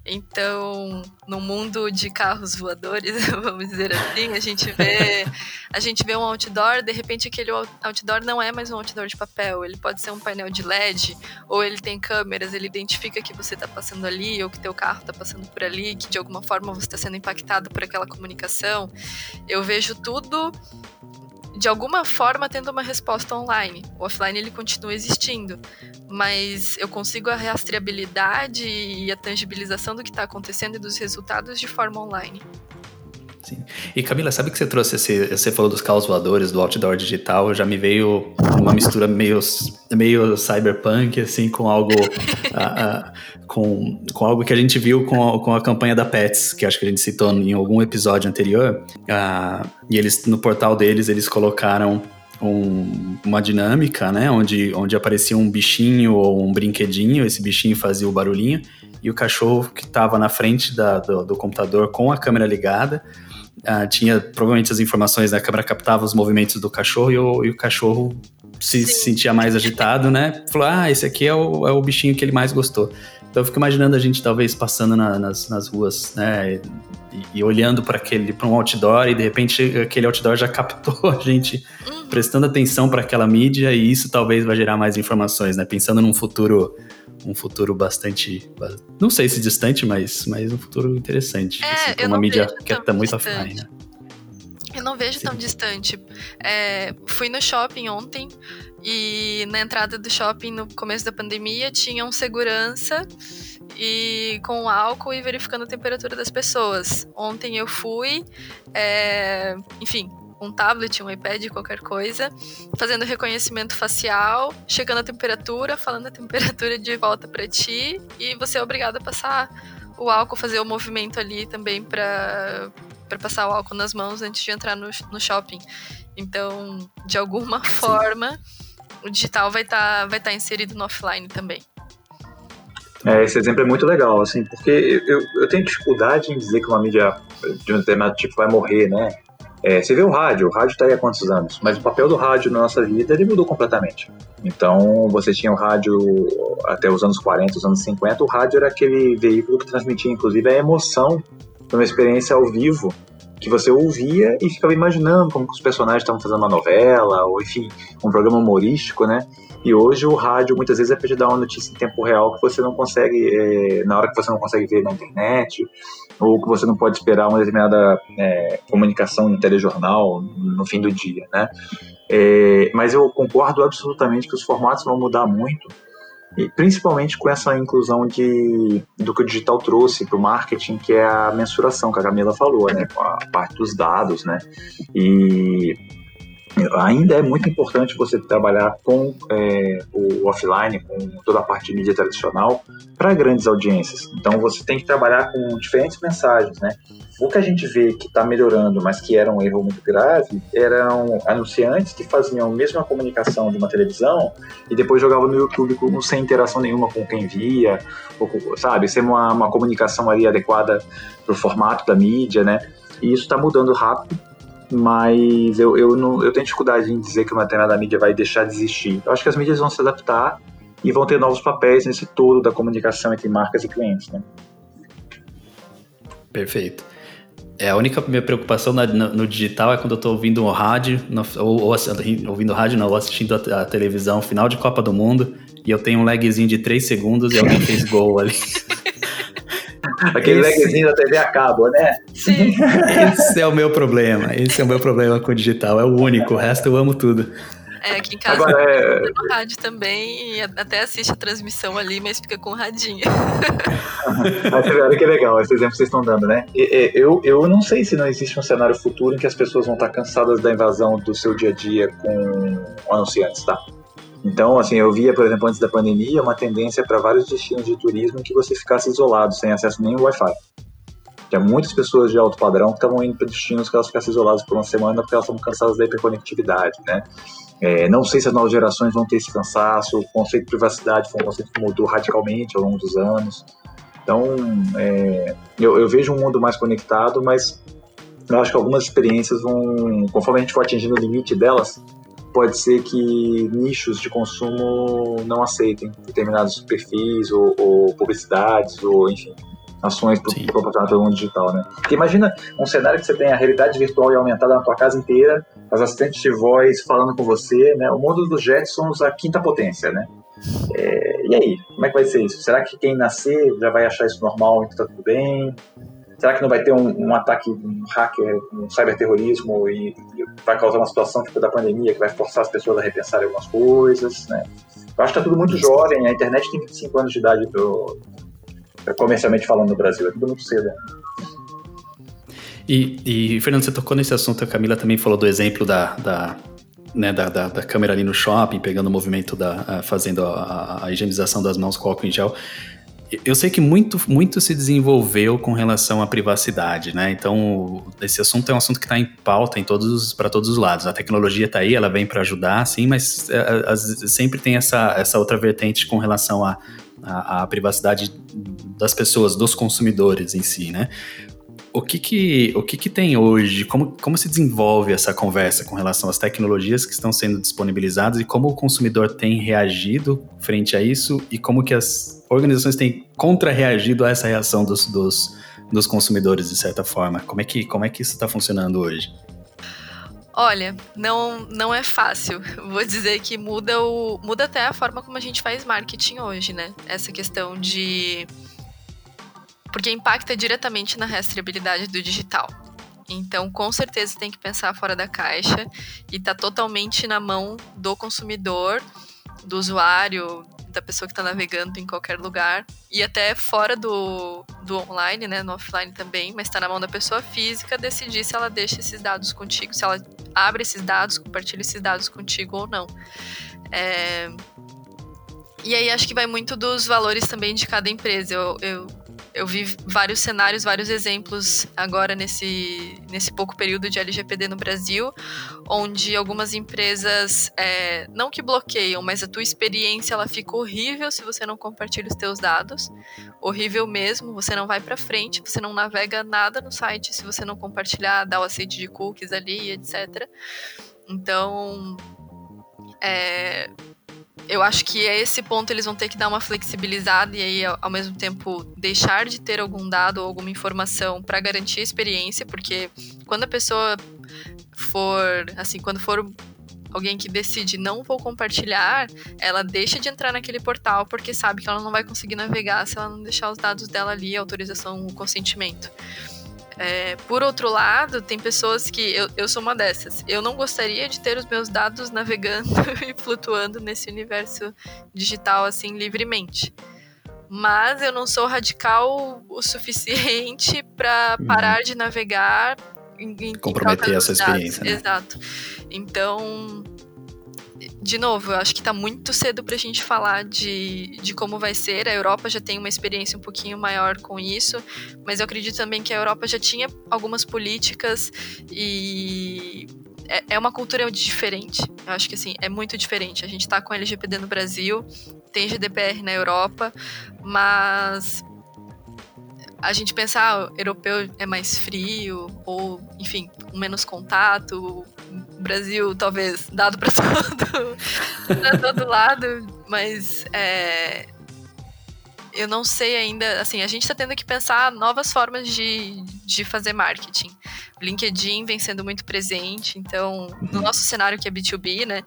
Então, no mundo de carros voadores, [LAUGHS] vamos dizer assim, a gente vê a gente vê um outdoor, de repente aquele outdoor não é mais um outdoor de papel, ele pode ser um painel de LED, ou ele tem câmeras, ele identifica que você está passando ali, ou que teu carro está passando por ali, que de alguma forma você está sendo impactado por aquela comunicação. Eu vejo tudo de alguma forma tendo uma resposta online. O offline ele continua existindo, mas eu consigo a rastreabilidade e a tangibilização do que está acontecendo e dos resultados de forma online. Sim. E Camila, sabe que você trouxe esse, você falou dos carros voadores, do outdoor digital, já me veio uma mistura meio, meio cyberpunk, assim, com algo [LAUGHS] com, com algo que a gente viu com a, com a campanha da Pets, que acho que a gente citou em algum episódio anterior, e eles, no portal deles, eles colocaram um, uma dinâmica, né, onde, onde aparecia um bichinho ou um brinquedinho, esse bichinho fazia o barulhinho, e o cachorro que estava na frente da, do, do computador com a câmera ligada, Uh, tinha provavelmente as informações, né? A câmera captava os movimentos do cachorro e o, e o cachorro se Sim. sentia mais agitado, né? Falou: Ah, esse aqui é o, é o bichinho que ele mais gostou. Então eu fico imaginando a gente talvez passando na, nas, nas ruas, né? E, e olhando para aquele para um outdoor e de repente aquele outdoor já [LAUGHS] captou a gente uhum. prestando atenção para aquela mídia e isso talvez vai gerar mais informações, né? Pensando num futuro um futuro bastante. Não sei se distante, mas, mas um futuro interessante. É, assim, uma mídia que está muito offline. Né? Eu não vejo Sim. tão distante. É, fui no shopping ontem e na entrada do shopping, no começo da pandemia, tinha um segurança e com álcool e verificando a temperatura das pessoas. Ontem eu fui, é, enfim, um tablet, um iPad, qualquer coisa, fazendo reconhecimento facial, chegando a temperatura, falando a [LAUGHS] temperatura de volta para ti e você é obrigado a passar o álcool, fazer o movimento ali também para para passar o álcool nas mãos antes de entrar no, no shopping. Então, de alguma [LAUGHS] Sim. forma, o digital vai estar tá, vai tá inserido no offline também. É, esse exemplo é muito legal, assim, porque eu, eu tenho dificuldade em dizer que uma mídia de um determinado tipo vai morrer, né? É, você vê o rádio, o rádio está aí há quantos anos? Mas o papel do rádio na nossa vida ele mudou completamente. Então, você tinha o rádio até os anos 40, os anos 50, o rádio era aquele veículo que transmitia, inclusive, a emoção de uma experiência ao vivo que você ouvia e ficava imaginando como os personagens estavam fazendo uma novela, ou enfim, um programa humorístico, né? E hoje o rádio muitas vezes é para te dar uma notícia em tempo real que você não consegue, é, na hora que você não consegue ver na internet, ou que você não pode esperar uma determinada é, comunicação no telejornal no fim do dia, né? É, mas eu concordo absolutamente que os formatos vão mudar muito, e principalmente com essa inclusão de, do que o digital trouxe para o marketing, que é a mensuração que a Camila falou, né? Com a parte dos dados, né? E ainda é muito importante você trabalhar com é, o offline, com toda a parte de mídia tradicional, para grandes audiências. Então você tem que trabalhar com diferentes mensagens, né? O que a gente vê que está melhorando, mas que era um erro muito grave, eram anunciantes que faziam a mesma comunicação de uma televisão e depois jogavam no YouTube sem interação nenhuma com quem via, ou, sabe? Ser uma, uma comunicação ali adequada para o formato da mídia, né? E isso está mudando rápido mas eu, eu, não, eu tenho dificuldade em dizer que uma determinada mídia vai deixar de existir. Eu acho que as mídias vão se adaptar e vão ter novos papéis nesse todo da comunicação entre marcas e clientes. Né? Perfeito. É, a única minha preocupação no, no, digital é quando eu estou ouvindo o rádio, no, ou, ou, ouvindo rádio, não, ou assistindo a, a, televisão, final de Copa do Mundo, e eu tenho um lagzinho de 3 segundos e alguém fez gol ali. [LAUGHS] Aquele esse... lagzinho da TV acaba, né? Sim. [LAUGHS] Esse é o meu problema. Esse é o meu problema com o digital. É o único. O resto eu amo tudo. É, aqui em casa Agora, é... no rádio também e até assiste a transmissão ali, mas fica com o radinho. [LAUGHS] Olha que legal esse exemplo que vocês estão dando, né? Eu, eu não sei se não existe um cenário futuro em que as pessoas vão estar cansadas da invasão do seu dia a dia com anunciantes, tá? Então, assim, eu via, por exemplo, antes da pandemia, uma tendência para vários destinos de turismo que você ficasse isolado, sem acesso nem ao Wi-Fi. Tinha muitas pessoas de alto padrão que estavam indo para destinos que elas ficassem isoladas por uma semana porque elas estavam cansadas da hiperconectividade, né? É, não sei se as novas gerações vão ter esse cansaço, o conceito de privacidade foi um conceito que mudou radicalmente ao longo dos anos. Então, é, eu, eu vejo um mundo mais conectado, mas eu acho que algumas experiências vão, conforme a gente for atingindo o limite delas, pode ser que nichos de consumo não aceitem determinados perfis ou, ou publicidades ou enfim ações proporcionadas pelo mundo digital, né? Porque imagina um cenário que você tem a realidade virtual e aumentada na tua casa inteira, as assistentes de voz falando com você, né? O mundo dos Jetsons, a quinta potência, né? É, e aí, como é que vai ser isso? Será que quem nascer já vai achar isso normal e tá tudo bem? Será que não vai ter um, um ataque, um hacker, um cyberterrorismo e, e, vai causar uma situação tipo da pandemia que vai forçar as pessoas a repensarem algumas coisas, né? Eu acho que tá tudo muito jovem, a internet tem 25 anos de idade comercialmente falando no Brasil, é tudo muito cedo. E, e, Fernando, você tocou nesse assunto, a Camila também falou do exemplo da, da, né, da, da, da câmera ali no shopping, pegando o movimento da. fazendo a, a, higienização das mãos com álcool em gel eu sei que muito, muito se desenvolveu com relação à privacidade, né? Então, esse assunto é um assunto que está em pauta em todos para todos os lados. A tecnologia está aí, ela vem para ajudar, sim, mas é, sempre tem essa, essa outra vertente com relação à a, a, privacidade das pessoas, dos consumidores em si, né? O que que, o que que tem hoje? Como, como se desenvolve essa conversa com relação às tecnologias que estão sendo disponibilizadas e como o consumidor tem reagido frente a isso e como que as organizações têm contra-reagido a essa reação dos, dos, dos consumidores, de certa forma? Como é que, como é que isso está funcionando hoje? Olha, não, não é fácil. [LAUGHS] Vou dizer que muda, o, muda até a forma como a gente faz marketing hoje, né? Essa questão de porque impacta diretamente na rastreabilidade do digital. Então, com certeza tem que pensar fora da caixa e está totalmente na mão do consumidor, do usuário, da pessoa que está navegando em qualquer lugar e até fora do, do online, né, no offline também, mas está na mão da pessoa física decidir se ela deixa esses dados contigo, se ela abre esses dados, compartilha esses dados contigo ou não. É... E aí acho que vai muito dos valores também de cada empresa. Eu, eu eu vi vários cenários, vários exemplos agora nesse, nesse pouco período de LGPD no Brasil, onde algumas empresas, é, não que bloqueiam, mas a tua experiência ela fica horrível se você não compartilha os teus dados, horrível mesmo, você não vai para frente, você não navega nada no site se você não compartilhar, dar o aceite de cookies ali, etc. Então, é, eu acho que a esse ponto eles vão ter que dar uma flexibilizada e aí ao mesmo tempo deixar de ter algum dado ou alguma informação para garantir a experiência, porque quando a pessoa for, assim, quando for alguém que decide não vou compartilhar, ela deixa de entrar naquele portal porque sabe que ela não vai conseguir navegar se ela não deixar os dados dela ali, autorização, consentimento. É, por outro lado, tem pessoas que. Eu, eu sou uma dessas. Eu não gostaria de ter os meus dados [LAUGHS] navegando e flutuando nesse universo digital assim livremente. Mas eu não sou radical o suficiente [LAUGHS] para uhum. parar de navegar em, em comprometer essa experiência. Né? Exato. Então, de novo, eu acho que está muito cedo para a gente falar de, de como vai ser. A Europa já tem uma experiência um pouquinho maior com isso, mas eu acredito também que a Europa já tinha algumas políticas e é, é uma cultura diferente. Eu acho que assim, é muito diferente. A gente está com LGPD no Brasil, tem GDPR na Europa, mas a gente pensar, ah, europeu é mais frio, ou, enfim, menos contato, o Brasil talvez dado para [LAUGHS] todo, todo lado, mas é, eu não sei ainda, assim, a gente está tendo que pensar novas formas de, de fazer marketing. LinkedIn vem sendo muito presente, então, no nosso cenário que é B2B, né,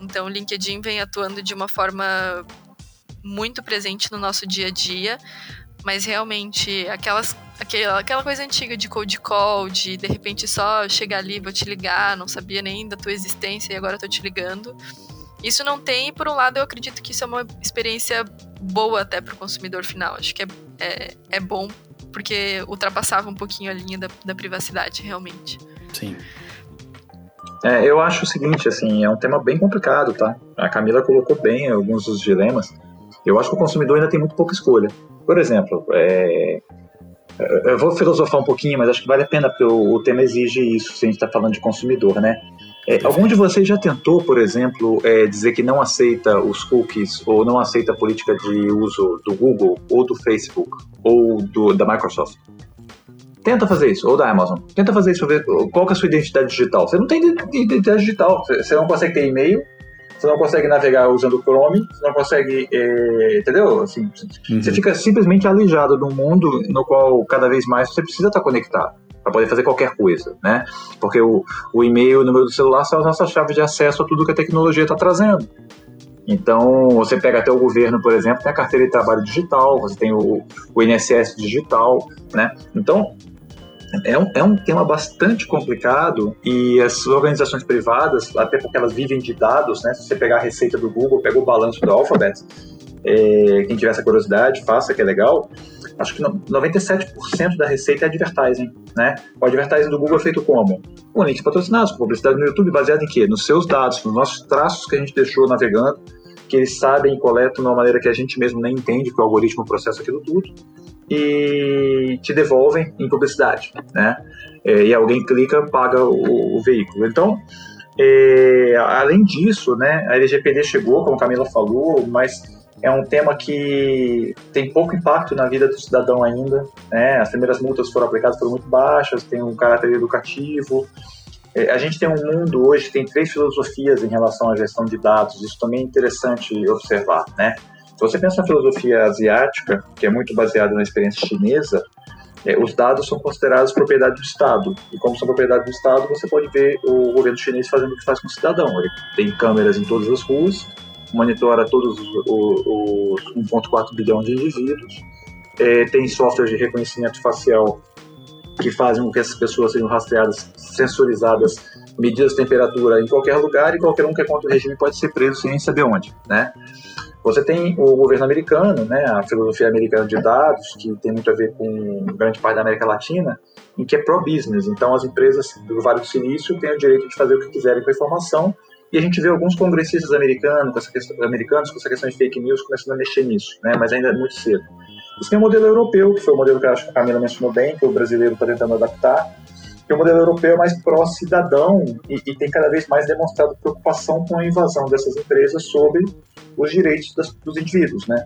então o LinkedIn vem atuando de uma forma muito presente no nosso dia a dia, mas realmente, aquelas, aquela, aquela coisa antiga de cold call, de de repente só chegar ali, vou te ligar, não sabia nem da tua existência e agora tô te ligando. Isso não tem, e por um lado eu acredito que isso é uma experiência boa até para o consumidor final. Acho que é, é, é, bom porque ultrapassava um pouquinho a linha da, da privacidade, realmente. Sim. É, eu acho o seguinte, assim, é um tema bem complicado, tá? A Camila colocou bem alguns dos dilemas. Eu acho que o consumidor ainda tem muito pouca escolha. Por exemplo, é, eu vou filosofar um pouquinho, mas acho que vale a pena porque o, o tema exige isso, se a gente está falando de consumidor, né? É, algum de vocês já tentou, por exemplo, é, dizer que não aceita os cookies ou não aceita a política de uso do Google ou do Facebook ou do, da Microsoft? Tenta fazer isso, ou da Amazon. Tenta fazer isso, ver qual é a sua identidade digital. Você não tem identidade digital, você não consegue ter e-mail, você não consegue navegar usando o Chrome, você não consegue, é, entendeu? Assim, uhum. Você fica simplesmente alijado de um mundo no qual cada vez mais você precisa estar conectado para poder fazer qualquer coisa, né? Porque o, o e-mail e o número do celular são as nossas chaves de acesso a tudo que a tecnologia está trazendo. Então, você pega até o governo, por exemplo, tem a carteira de trabalho digital, você tem o, o INSS digital, né? Então, é um, é um tema bastante complicado e as organizações privadas, até porque elas vivem de dados, né? Se você pegar a receita do Google, pega o balanço do Alphabet, é, quem tiver essa curiosidade, faça, que é legal. Acho que 97% da receita é advertising, né? O advertising do Google é feito como? Com links patrocinados, com publicidade no YouTube, baseado em quê? Nos seus dados, nos nossos traços que a gente deixou navegando, que eles sabem e coletam de uma maneira que a gente mesmo nem entende, que o algoritmo processa aquilo tudo e te devolvem em publicidade, né? É, e alguém clica, paga o, o veículo. Então, é, além disso, né, a LGPD chegou, como a Camila falou, mas é um tema que tem pouco impacto na vida do cidadão ainda. Né? As primeiras multas foram aplicadas foram muito baixas, tem um caráter educativo. É, a gente tem um mundo hoje que tem três filosofias em relação à gestão de dados. Isso também é interessante observar, né? Você pensa na filosofia asiática, que é muito baseada na experiência chinesa, é, os dados são considerados propriedade do Estado. E como são propriedade do Estado, você pode ver o governo chinês fazendo o que faz com o cidadão. Ele tem câmeras em todas as ruas, monitora todos os, 1,4 bilhão de indivíduos, é, tem softwares de reconhecimento facial que fazem com que essas pessoas sejam rastreadas, sensorizadas, medidas de temperatura em qualquer lugar e qualquer um que é contra o regime pode ser preso sem saber onde, né? Você tem o governo americano, né, a filosofia americana de dados, que tem muito a ver com grande parte da América Latina, em que é pro-business. Então, as empresas do Vale do Silício têm o direito de fazer o que quiserem com a informação, e a gente vê alguns congressistas americanos com essa questão, americanos com essa questão de fake news começando a mexer nisso, né, mas ainda é muito cedo. Você tem o modelo europeu, que foi o modelo que acho que a Camila mencionou bem, que o brasileiro está tentando adaptar, que o modelo europeu é mais pró-cidadão e, e, tem cada vez mais demonstrado preocupação com a invasão dessas empresas sobre os direitos das, dos indivíduos, né?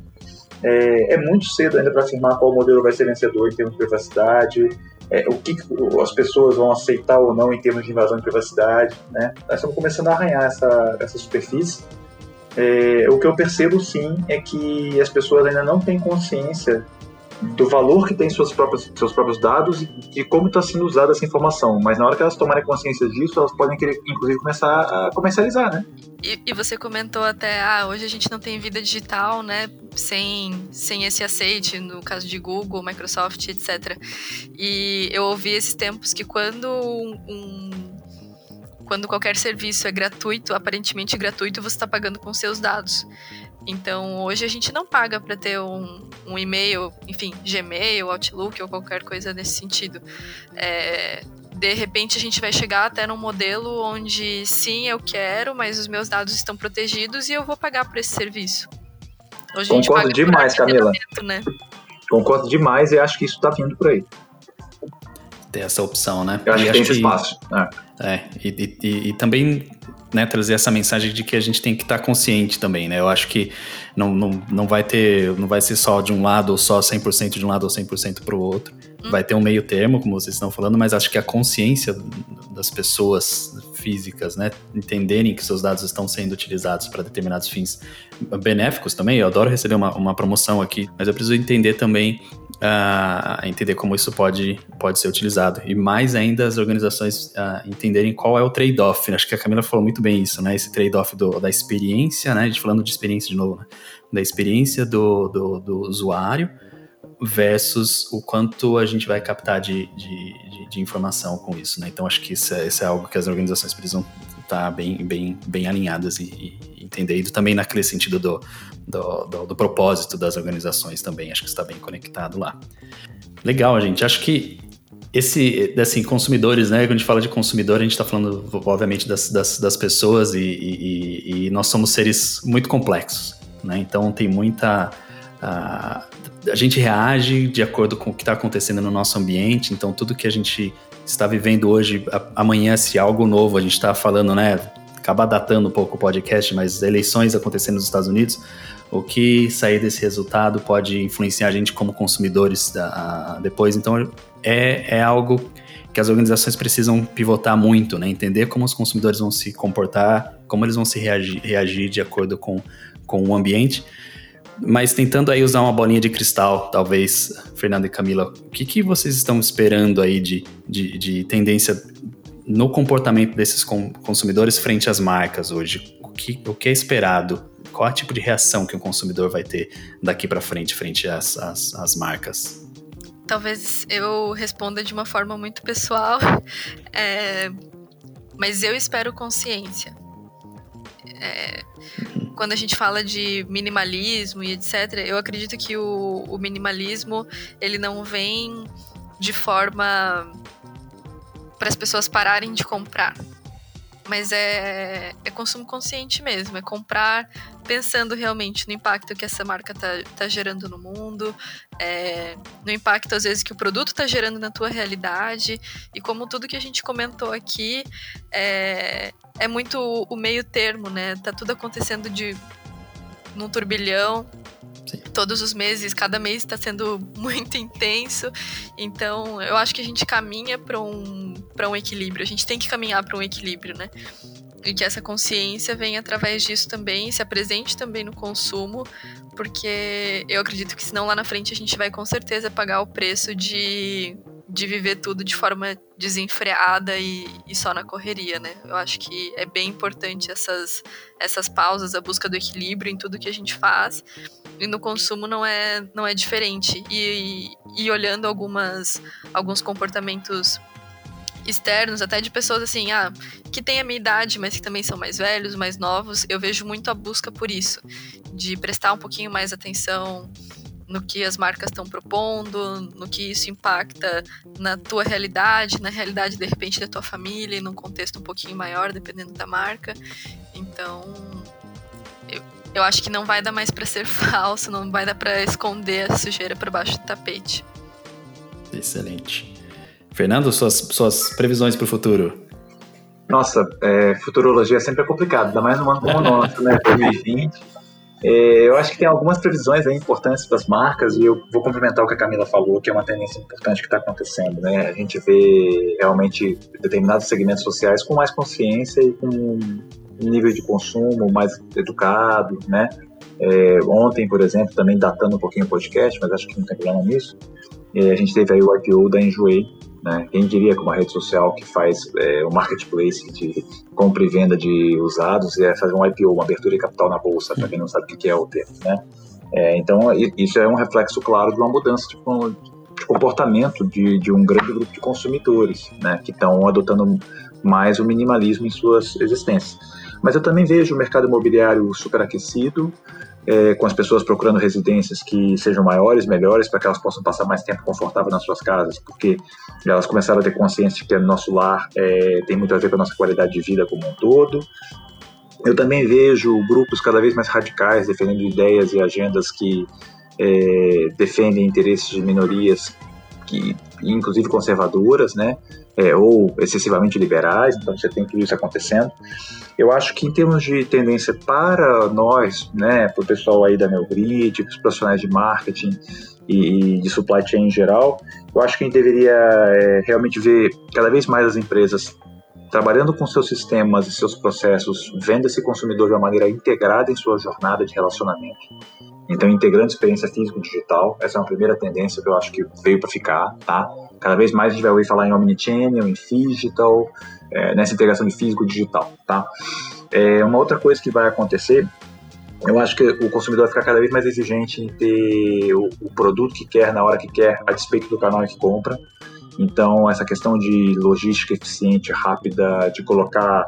É, é, muito cedo ainda para afirmar qual modelo vai ser vencedor em termos de privacidade, é, o que as pessoas vão aceitar ou não em termos de invasão de privacidade, né? Nós estamos começando a arranhar essa, essa superfície. É, o que eu percebo sim é que as pessoas ainda não têm consciência do valor que tem suas próprias, seus próprios dados e de como está sendo usada essa informação. Mas na hora que elas tomarem consciência disso, elas podem querer, inclusive, começar a comercializar, né? E, e, você comentou até, ah, hoje a gente não tem vida digital, né? Sem, sem esse aceite, no caso de Google, Microsoft, etc. E eu ouvi esses tempos que quando um, quando qualquer serviço é gratuito, aparentemente gratuito, você está pagando com seus dados. Então, hoje a gente não paga para ter um, um, e-mail, enfim, Gmail, Outlook ou qualquer coisa nesse sentido. É, de repente a gente vai chegar até num modelo onde sim, eu quero, mas os meus dados estão protegidos e eu vou pagar por esse serviço. Hoje Concordo demais, Camila. Né? Concordo demais e acho que isso está vindo por aí. Ter essa opção, né? Eu acho e que tem esse espaço. É, é e, e, e, também né, trazer essa mensagem de que a gente tem que estar tá consciente também, né? Eu acho que não, não, não vai ter, não vai ser só de um lado ou só 100% de um lado ou 100% para o outro. Hum. Vai ter um meio termo, como vocês estão falando, mas acho que a consciência das pessoas físicas, né, entenderem que seus dados estão sendo utilizados para determinados fins benéficos também. Eu adoro receber uma, uma promoção aqui, mas eu preciso entender também uh, entender como isso pode, pode ser utilizado. E mais ainda as organizações uh, entenderem qual é o trade-off. Acho que a Camila falou muito bem isso, né? Esse trade-off da experiência, né? A gente falando de experiência de novo, né? Da experiência do, do, do usuário versus o quanto a gente vai captar de, de, de, de informação com isso, né? Então acho que isso é, isso é, algo que as organizações precisam estar bem, bem, bem alinhadas e, e entender. E também naquele sentido do, do, do, do, propósito das organizações também, acho que está bem conectado lá. Legal, gente. Acho que esse, assim, consumidores, né? Quando a gente fala de consumidor, a gente está falando, obviamente, das, das, das pessoas e, e, e, nós somos seres muito complexos, né? Então tem muita a, a gente reage de acordo com o que está acontecendo no nosso ambiente, então tudo que a gente está vivendo hoje, amanhã, se algo novo, a gente está falando, né? Acabar datando um pouco o podcast, mas eleições acontecendo nos Estados Unidos, o que sair desse resultado pode influenciar a gente como consumidores da, depois. Então, é, é algo que as organizações precisam pivotar muito, né? Entender como os consumidores vão se comportar, como eles vão se reagir, reagir de acordo com, com o ambiente mas tentando aí usar uma bolinha de cristal, talvez, Fernando e Camila, o que, que vocês estão esperando aí de, de, de tendência no comportamento desses consumidores frente às marcas hoje? O que, o que é esperado? Qual é o tipo de reação que o consumidor vai ter daqui para frente, frente às, às, às marcas? Talvez eu responda de uma forma muito pessoal, [LAUGHS] é, mas eu espero consciência. É, quando a gente fala de minimalismo e etc., eu acredito que o, o minimalismo ele não vem de forma para as pessoas pararem de comprar. Mas é, é consumo consciente mesmo, é comprar pensando realmente no impacto que essa marca tá, tá gerando no mundo, é, no impacto às vezes que o produto tá gerando na tua realidade, e como tudo que a gente comentou aqui, é, é muito o meio termo, né? Tá tudo acontecendo de num turbilhão. Sim. Todos os meses, cada mês está sendo [LAUGHS] muito intenso. Então, eu acho que a gente caminha para um, um equilíbrio. A gente tem que caminhar para um equilíbrio, né? E que essa consciência venha através disso também, se apresente também no consumo, porque eu acredito que senão lá na frente a gente vai com certeza pagar o preço de de viver tudo de forma desenfreada e, e, só na correria, né? Eu acho que é bem importante essas, essas pausas, a busca do equilíbrio em tudo que a gente faz. E no consumo não é, não é diferente. E, e, e olhando algumas, alguns comportamentos externos, até de pessoas assim, ah, que têm a minha idade, mas que também são mais velhos, mais novos, eu vejo muito a busca por isso, de prestar um pouquinho mais atenção no que as marcas estão propondo, no que isso impacta na tua realidade, na realidade de repente da tua família, num contexto um pouquinho maior, dependendo da marca. Então, eu, eu acho que não vai dar mais para ser [LAUGHS] falso, não vai dar para esconder a sujeira por baixo do tapete. Excelente. Fernando, suas, suas previsões para o futuro? Nossa, é, futurologia sempre é complicado, ainda mais num ano como o nosso, né? 2020. É, eu acho que tem algumas previsões aí importantes para as marcas e eu vou complementar o que a Camila falou, que é uma tendência importante que está acontecendo. Né? A gente vê realmente determinados segmentos sociais com mais consciência e com um nível de consumo mais educado, né? É, ontem, por exemplo, também datando um pouquinho o podcast, mas acho que não tem problema nisso, é, a gente teve aí o IPO da Enjoei, né? Quem diria que uma rede social que faz é, um marketplace de compra e venda de usados é fazer um IPO, uma abertura de capital na bolsa, para quem não sabe o que é o termo, né? É, então, isso é um reflexo claro de uma mudança de, de comportamento de, de, um grande grupo de consumidores, né? Que estão adotando mais o minimalismo em suas existências. Mas eu também vejo o mercado imobiliário superaquecido, é, com as pessoas procurando residências que sejam maiores, melhores, para que elas possam passar mais tempo confortável nas suas casas, porque elas começaram a ter consciência de que o nosso lar é, tem muito a ver com a nossa qualidade de vida como um todo. Eu também vejo grupos cada vez mais radicais defendendo ideias e agendas que é, defendem interesses de minorias, que, inclusive conservadoras, né? É, ou excessivamente liberais, então você tem tudo isso acontecendo. Eu acho que em termos de tendência para nós, né, para o pessoal aí da Neogrid, para os profissionais de marketing e, e, de supply chain em geral, eu acho que a gente deveria é, realmente ver cada vez mais as empresas trabalhando com seus sistemas e seus processos, vendo esse consumidor de uma maneira integrada em sua jornada de relacionamento. Então, integrando experiência físico-digital, essa é uma primeira tendência que eu acho que veio para ficar, tá? Cada vez mais a gente vai ouvir falar em omnichannel, em digital, é, nessa integração de físico-digital, tá? É, uma outra coisa que vai acontecer, eu acho que o consumidor vai ficar cada vez mais exigente em ter o, o produto que quer, na hora que quer, a despeito do canal em que compra. Então, essa questão de logística eficiente, rápida, de colocar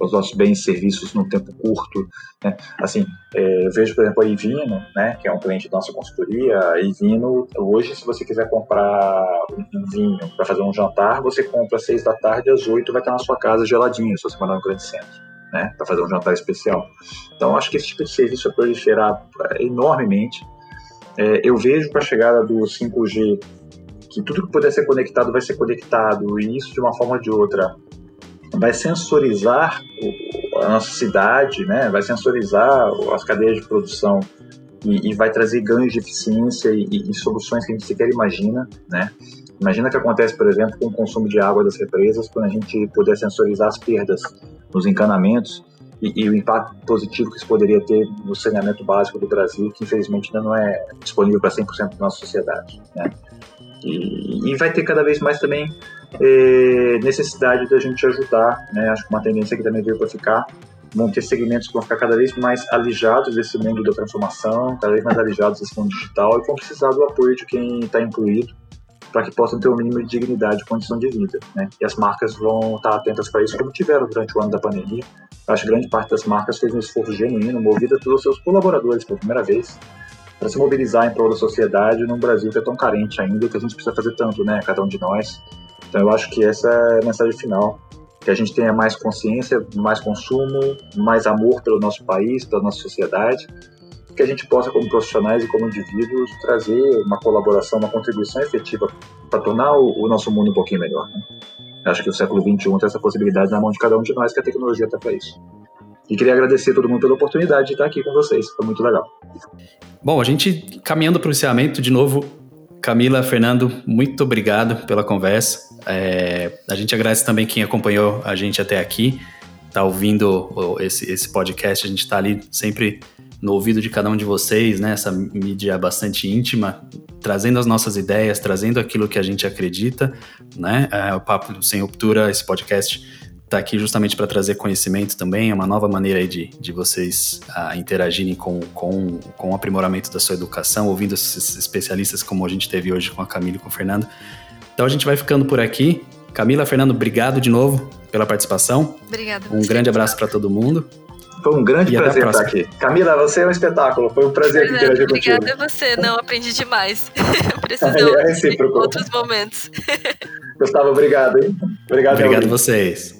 os nossos bens e serviços num tempo curto, né? Assim, é, eu vejo, por exemplo, a Ivino, né, que é um cliente da nossa consultoria. A Ivino, hoje, se você quiser comprar um vinho para fazer um jantar, você compra às seis da tarde, às oito vai estar na sua casa geladinho, se você mandar no grande centro. Né, para fazer um jantar especial. Então, acho que esse tipo de serviço vai proliferar é, enormemente. É, eu vejo com a chegada do 5G que tudo que puder ser conectado vai ser conectado, e isso de uma forma ou de outra vai sensorizar a nossa cidade, né? vai sensorizar as cadeias de produção e, e vai trazer ganhos de eficiência e, e, soluções que a gente sequer imagina. Né? Imagina o que acontece, por exemplo, com o consumo de água das represas, quando a gente puder sensorizar as perdas nos encanamentos e, e, o impacto positivo que isso poderia ter no saneamento básico do Brasil, que infelizmente ainda não é disponível para 100% da nossa sociedade. Né? E, e, vai ter cada vez mais também é, necessidade da gente ajudar, né? Acho que uma tendência que também veio para ficar, vão ter segmentos que vão ficar cada vez mais alijados desse mundo da transformação, cada vez mais alijados desse mundo digital e vão precisar do apoio de quem está incluído para que possam ter o um mínimo de dignidade e condição de vida. Né? E as marcas vão estar atentas para isso, como tiveram durante o ano da pandemia. Acho que grande parte das marcas fez um esforço genuíno, movida pelos seus colaboradores pela primeira vez, para se mobilizar em prol da sociedade num Brasil que é tão carente ainda, que a gente precisa fazer tanto, né, cada um de nós. Então eu acho que essa é a mensagem final, que a gente tenha mais consciência, mais consumo, mais amor pelo nosso país, pela nossa sociedade, que a gente possa, como profissionais e como indivíduos, trazer uma colaboração, uma contribuição efetiva para tornar o, nosso mundo um pouquinho melhor. Né? Acho que o século XXI tem essa possibilidade na mão de cada um de nós, que a tecnologia está para isso. E queria agradecer a todo mundo pela oportunidade de estar aqui com vocês. Foi muito legal. Bom, a gente caminhando para o encerramento, de novo, Camila, Fernando, muito obrigado pela conversa. É, a gente agradece também quem acompanhou a gente até aqui, está ouvindo esse, esse podcast. A gente está ali sempre no ouvido de cada um de vocês, né? Essa mídia bastante íntima, trazendo as nossas ideias, trazendo aquilo que a gente acredita, né? É, o Papo Sem Ruptura, esse podcast está aqui justamente para trazer conhecimento também, é uma nova maneira de, de vocês uh, interagirem com, com, com o aprimoramento da sua educação, ouvindo esses especialistas como a gente teve hoje com a Camila e com o Fernando. Então a gente vai ficando por aqui. Camila, Fernando, obrigado de novo pela participação. Obrigada. Um grande abraço para todo mundo. Foi um grande e prazer estar aqui. Camila, você é um espetáculo. Foi um prazer aqui interagir contigo. Obrigada a você. Não, aprendi demais. [LAUGHS] Precisamos [LAUGHS] é de outros momentos. [LAUGHS] Gustavo, obrigado, hein? Obrigado, obrigado a vocês.